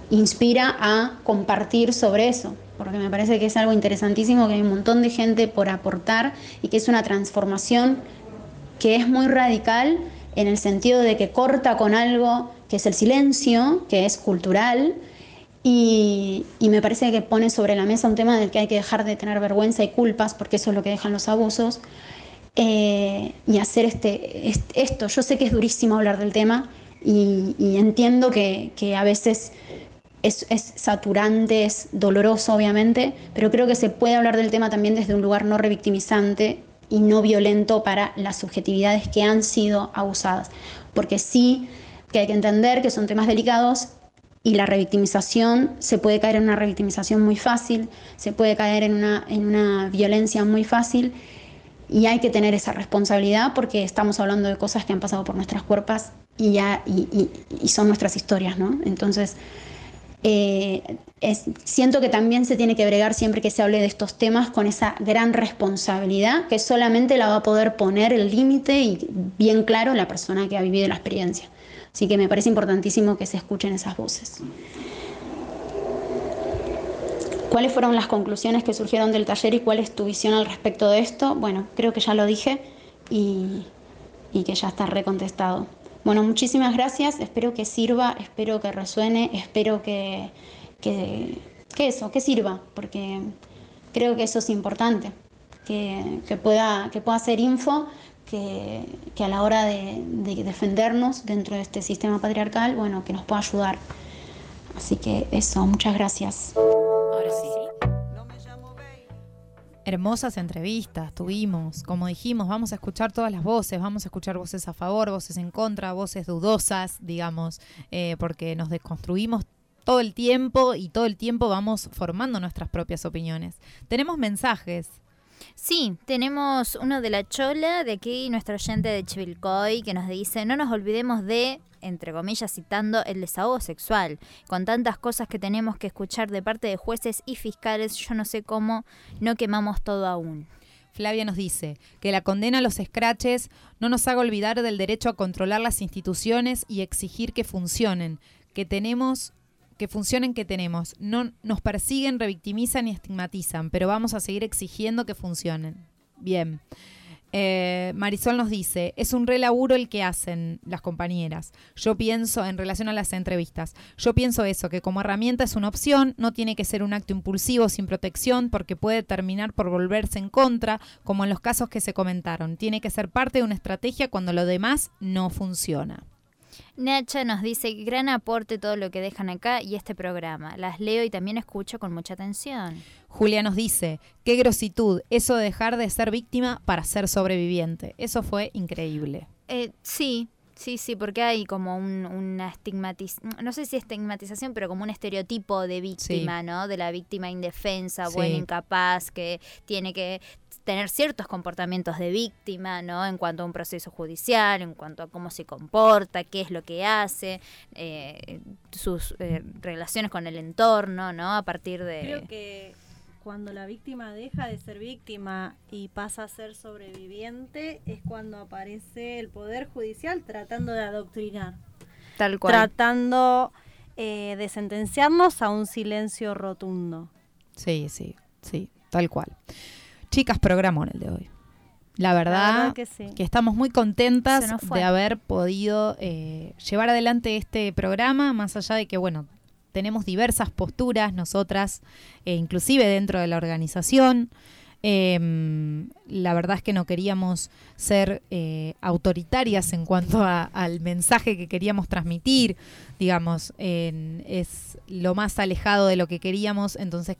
inspira a compartir sobre eso, porque me parece que es algo interesantísimo, que hay un montón de gente por aportar y que es una transformación que es muy radical en el sentido de que corta con algo que es el silencio, que es cultural, y, me parece que pone sobre la mesa un tema del que hay que dejar de tener vergüenza y culpas, porque eso es lo que dejan los abusos, eh, y hacer este, esto. Yo sé que es durísimo hablar del tema y, entiendo que, a veces es, saturante, es doloroso obviamente, pero creo que se puede hablar del tema también desde un lugar no revictimizante y no violento para las subjetividades que han sido abusadas. Porque sí que hay que entender que son temas delicados y la revictimización, se puede caer en una revictimización muy fácil, se puede caer en una, en una violencia muy fácil y hay que tener esa responsabilidad porque estamos hablando de cosas que han pasado por nuestras cuerpos y, ya, y, son nuestras historias, ¿no? Entonces, eh, siento que también se tiene que bregar siempre que se hable de estos temas con esa gran responsabilidad que solamente la va a poder poner el límite y bien claro la persona que ha vivido la experiencia. Así que me parece importantísimo que se escuchen esas voces. ¿Cuáles fueron las conclusiones que surgieron del taller y cuál es tu visión al respecto de esto? Bueno, creo que ya lo dije y, que ya está recontestado. Bueno, muchísimas gracias, espero que sirva, espero que resuene, espero que, que, eso, que sirva, porque creo que eso es importante, que, pueda, que pueda ser info, que, a la hora de, de defendernos dentro de este sistema patriarcal, bueno, que nos pueda ayudar. Así que eso, muchas gracias. Hermosas entrevistas tuvimos, como dijimos, vamos a escuchar todas las voces, vamos a escuchar voces a favor, voces en contra, voces dudosas, digamos, eh, porque nos desconstruimos todo el tiempo y todo el tiempo vamos formando nuestras propias opiniones. Tenemos mensajes. Sí, tenemos uno de la Chola, de aquí nuestro oyente de Chivilcoy, que nos dice, no nos olvidemos de entre comillas, citando el desahogo sexual. Con tantas cosas que tenemos que escuchar de parte de jueces y fiscales, yo no sé cómo no quemamos todo aún. Flavia nos dice que la condena a los escraches no nos haga olvidar del derecho a controlar las instituciones y exigir que funcionen, que tenemos que funcionen que tenemos. No nos persiguen, revictimizan y estigmatizan, pero vamos a seguir exigiendo que funcionen. Bien. Eh, Marisol nos dice, es un re laburo el que hacen las compañeras. Yo pienso, en relación a las entrevistas, yo pienso eso, que como herramienta es una opción, no tiene que ser un acto impulsivo sin protección porque puede terminar por volverse en contra, como en los casos que se comentaron. Tiene que ser parte de una estrategia cuando lo demás no funciona. Nacha nos dice gran aporte todo lo que dejan acá y este programa. Las leo y también escucho con mucha atención. Julia nos dice, qué grositud, eso de dejar de ser víctima para ser sobreviviente. Eso fue increíble. Eh, sí, Sí, sí, porque hay como una estigmatización, no sé si estigmatización, pero como un estereotipo de víctima, ¿no? De la víctima indefensa, buena, incapaz, que tiene que tener ciertos comportamientos de víctima, ¿no? En cuanto a un proceso judicial, en cuanto a cómo se comporta, qué es lo que hace, eh, sus eh, relaciones con el entorno, ¿no? A partir de... Creo que cuando la víctima deja de ser víctima y pasa a ser sobreviviente es cuando aparece el Poder Judicial tratando de adoctrinar. Tal cual. Tratando eh, de sentenciarnos a un silencio rotundo. Sí, sí, sí, tal cual. Chicas, programón el de hoy. La verdad, que, estamos muy contentas de haber podido eh, llevar adelante este programa, más allá de que, bueno, tenemos diversas posturas nosotras, e inclusive dentro de la organización. Em, la verdad es que no queríamos ser eh, autoritarias en cuanto al mensaje que queríamos transmitir, digamos, es lo más alejado de lo que queríamos, entonces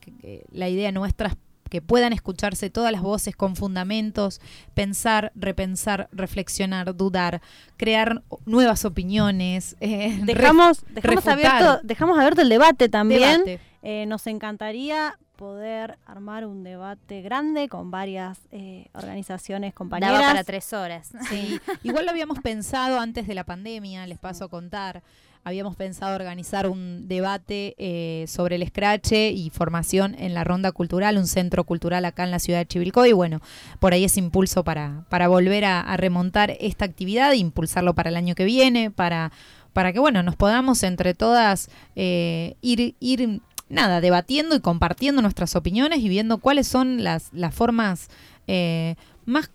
la idea nuestra es que puedan escucharse todas las voces con fundamentos, pensar, repensar, reflexionar, dudar, crear nuevas opiniones. Eh, dejamos, dejamos, abierto, dejamos abierto el debate también. Eh, nos encantaría poder armar un debate grande con varias eh, organizaciones, compañeras. Daba para tres horas. Sí. Igual lo habíamos pensado antes de la pandemia, les paso a contar habíamos pensado organizar un debate eh, sobre el scratch y formación en la Ronda Cultural, un centro cultural acá en la ciudad de Chivilcoy. Y bueno, por ahí es impulso para, para volver a, remontar esta actividad e impulsarlo para el año que viene, para, para que bueno, nos podamos entre todas eh, ir, ir nada, debatiendo y compartiendo nuestras opiniones y viendo cuáles son las, las formas eh, más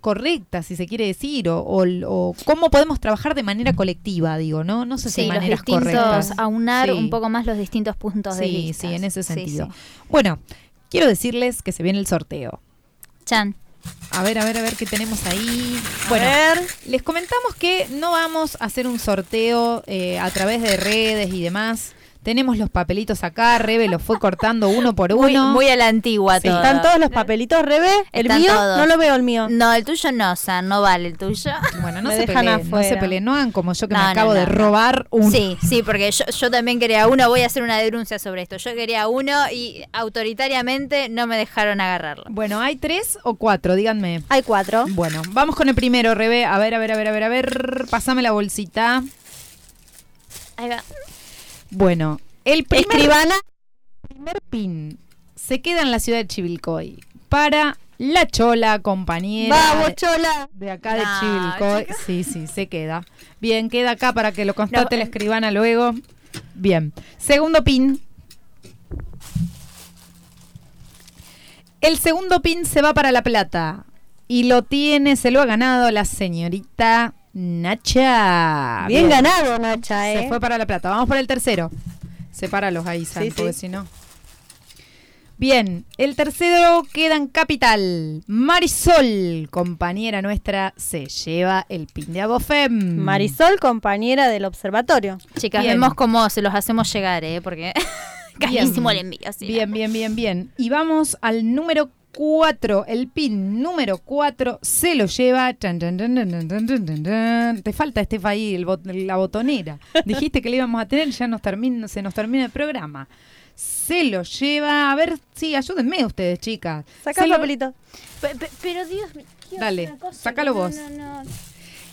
correcta, si se quiere decir, o, o, cómo podemos trabajar de manera colectiva, digo, ¿no? No sé si sí, maneras los distintos, aunar un poco más los distintos puntos de vista. Sí, en ese sentido. Bueno, quiero decirles que se viene el sorteo. Chan. A ver, a ver, a ver qué tenemos ahí. bueno, ver. les comentamos que no vamos a hacer un sorteo eh, a través de redes y demás. Tenemos los papelitos acá, Rebe los fue cortando uno por uno. Muy, a la antigua todo. ¿Están todos los papelitos, Rebe? ¿El mío? No lo veo el mío. No, el tuyo no, o sea, no vale el tuyo. Bueno, no, se, peleen, no se peleen, no hagan como yo que me acabo de robar uno. Sí, sí, porque yo, yo también quería uno, voy a hacer una denuncia sobre esto. Yo quería uno y autoritariamente no me dejaron agarrarlo. Bueno, ¿hay tres o cuatro? Díganme. Hay cuatro. Bueno, vamos con el primero, Rebe. A ver, a ver, a ver, a ver, a ver. Pásame la bolsita. Ahí va. Bueno, el primer, primer pin se queda en la ciudad de Chivilcoy para la Chola, compañera. ¡Vamos, Chola! De acá de Chivilcoy. Sí, sí, se queda. Bien, queda acá para que lo constate la escribana luego. Bien. Segundo pin. El segundo pin se va para La Plata. Y lo tiene, se lo ha ganado la señorita Nacha. Bien, ganado, Nacha, ¿eh? Se fue para La Plata. Vamos por el tercero. Sepáralos ahí, San, porque si no. Bien, el tercero queda en Capital. Marisol, compañera nuestra, se lleva el pin de Abofem. Marisol, compañera del observatorio. Chicas, vemos cómo se los hacemos llegar, ¿eh? Porque carísimo el envío. Bien, bien, bien, bien. Y vamos al número 4, el pin número 4 se lo lleva. Te falta este ahí, la botonera. Dijiste que le íbamos a tener, ya nos termina, se nos termina el programa. Se lo lleva. A ver, sí, ayúdenme ustedes, chicas. Saca el papelito. Pero, Dios mío. Dale, sácalo vos. No, no,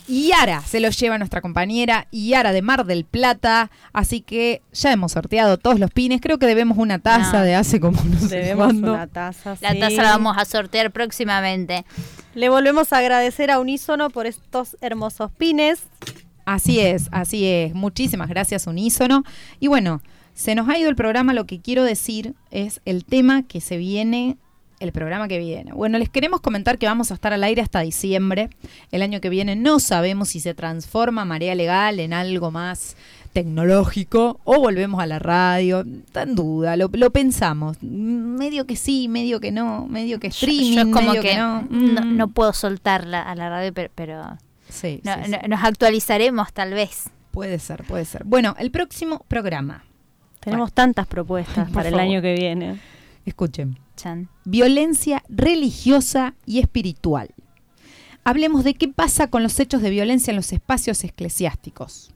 Yara se lo lleva nuestra compañera Yara de Mar del Plata. Así que ya hemos sorteado todos los pines. Creo que debemos una taza de hace como no sé Debemos una taza. La taza la vamos a sortear próximamente. Le volvemos a agradecer a Unísono por estos hermosos pines. Así es, así es. Muchísimas gracias, Unísono. Y bueno, se nos ha ido el programa. Lo que quiero decir es el tema que se viene el programa que viene. Bueno, les queremos comentar que vamos a estar al aire hasta diciembre. El año que viene no sabemos si se transforma Marea Legal en algo más tecnológico o volvemos a la radio. Está en duda, lo, pensamos. Medio que sí, medio que no, medio que streaming, como medio que, no. no. puedo soltarla a la radio, pero, sí, nos actualizaremos tal vez. Puede ser, puede ser. Bueno, el próximo programa. Tenemos tantas propuestas para el año que viene. Escuchen. Violencia religiosa y espiritual. Hablemos de qué pasa con los hechos de violencia en los espacios eclesiásticos.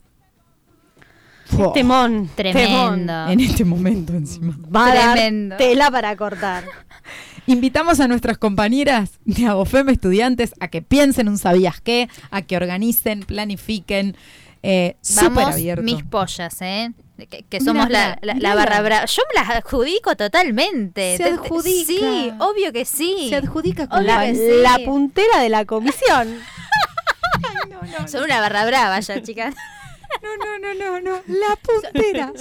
Temón. Tremendo. En este momento encima. Va tela para cortar. Invitamos a nuestras compañeras de Abofem estudiantes a que piensen un sabías qué, a que organicen, planifiquen. Eh, Vamos, mis pollas, ¿eh? Que, somos la, barra brava. Yo me las adjudico totalmente. Se adjudica. Sí, obvio que sí. Se adjudica con la, puntera de la comisión. Son una barra brava ya, chicas. No, no, no, no, no. La puntera.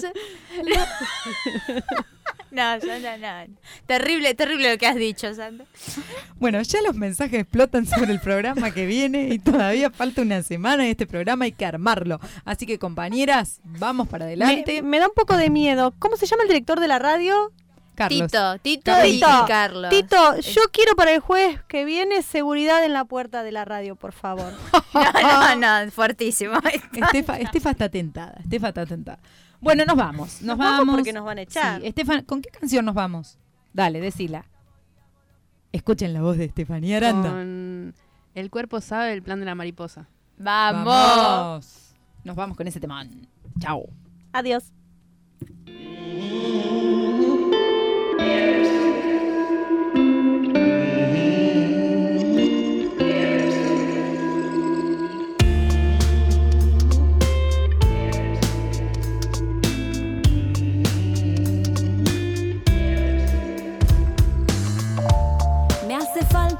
No, no, no, Terrible, terrible lo que has dicho, Sandra. Bueno, ya los mensajes explotan sobre el programa que viene y todavía falta una semana y este programa hay que armarlo. Así que, compañeras, vamos para adelante. Me, da un poco de miedo. ¿Cómo se llama el director de la radio? Carlos. Tito, Tito, y, Carlos. Tito, yo quiero para el jueves que viene seguridad en la puerta de la radio, por favor. no, no, no, fuertísimo. Estefa, Estefa está tentada, Estefa está tentada. Bueno, nos vamos, nos, vamos, porque nos van a echar. Sí, Estefan, ¿con qué canción nos vamos? Dale, decila. Escuchen la voz de Estefanía Aranda. Con El cuerpo sabe el plan de la mariposa. ¡Vamos! Nos vamos con ese tema. Chao. Adiós.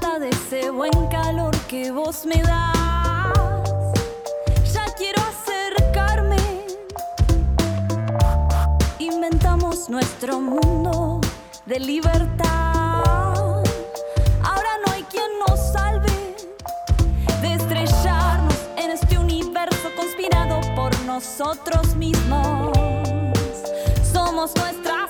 De ese buen calor que vos me das. Ya quiero acercarme. Inventamos nuestro mundo de libertad. Ahora no hay quien nos salve de estrellarnos en este universo conspirado por nosotros mismos. Somos nuestra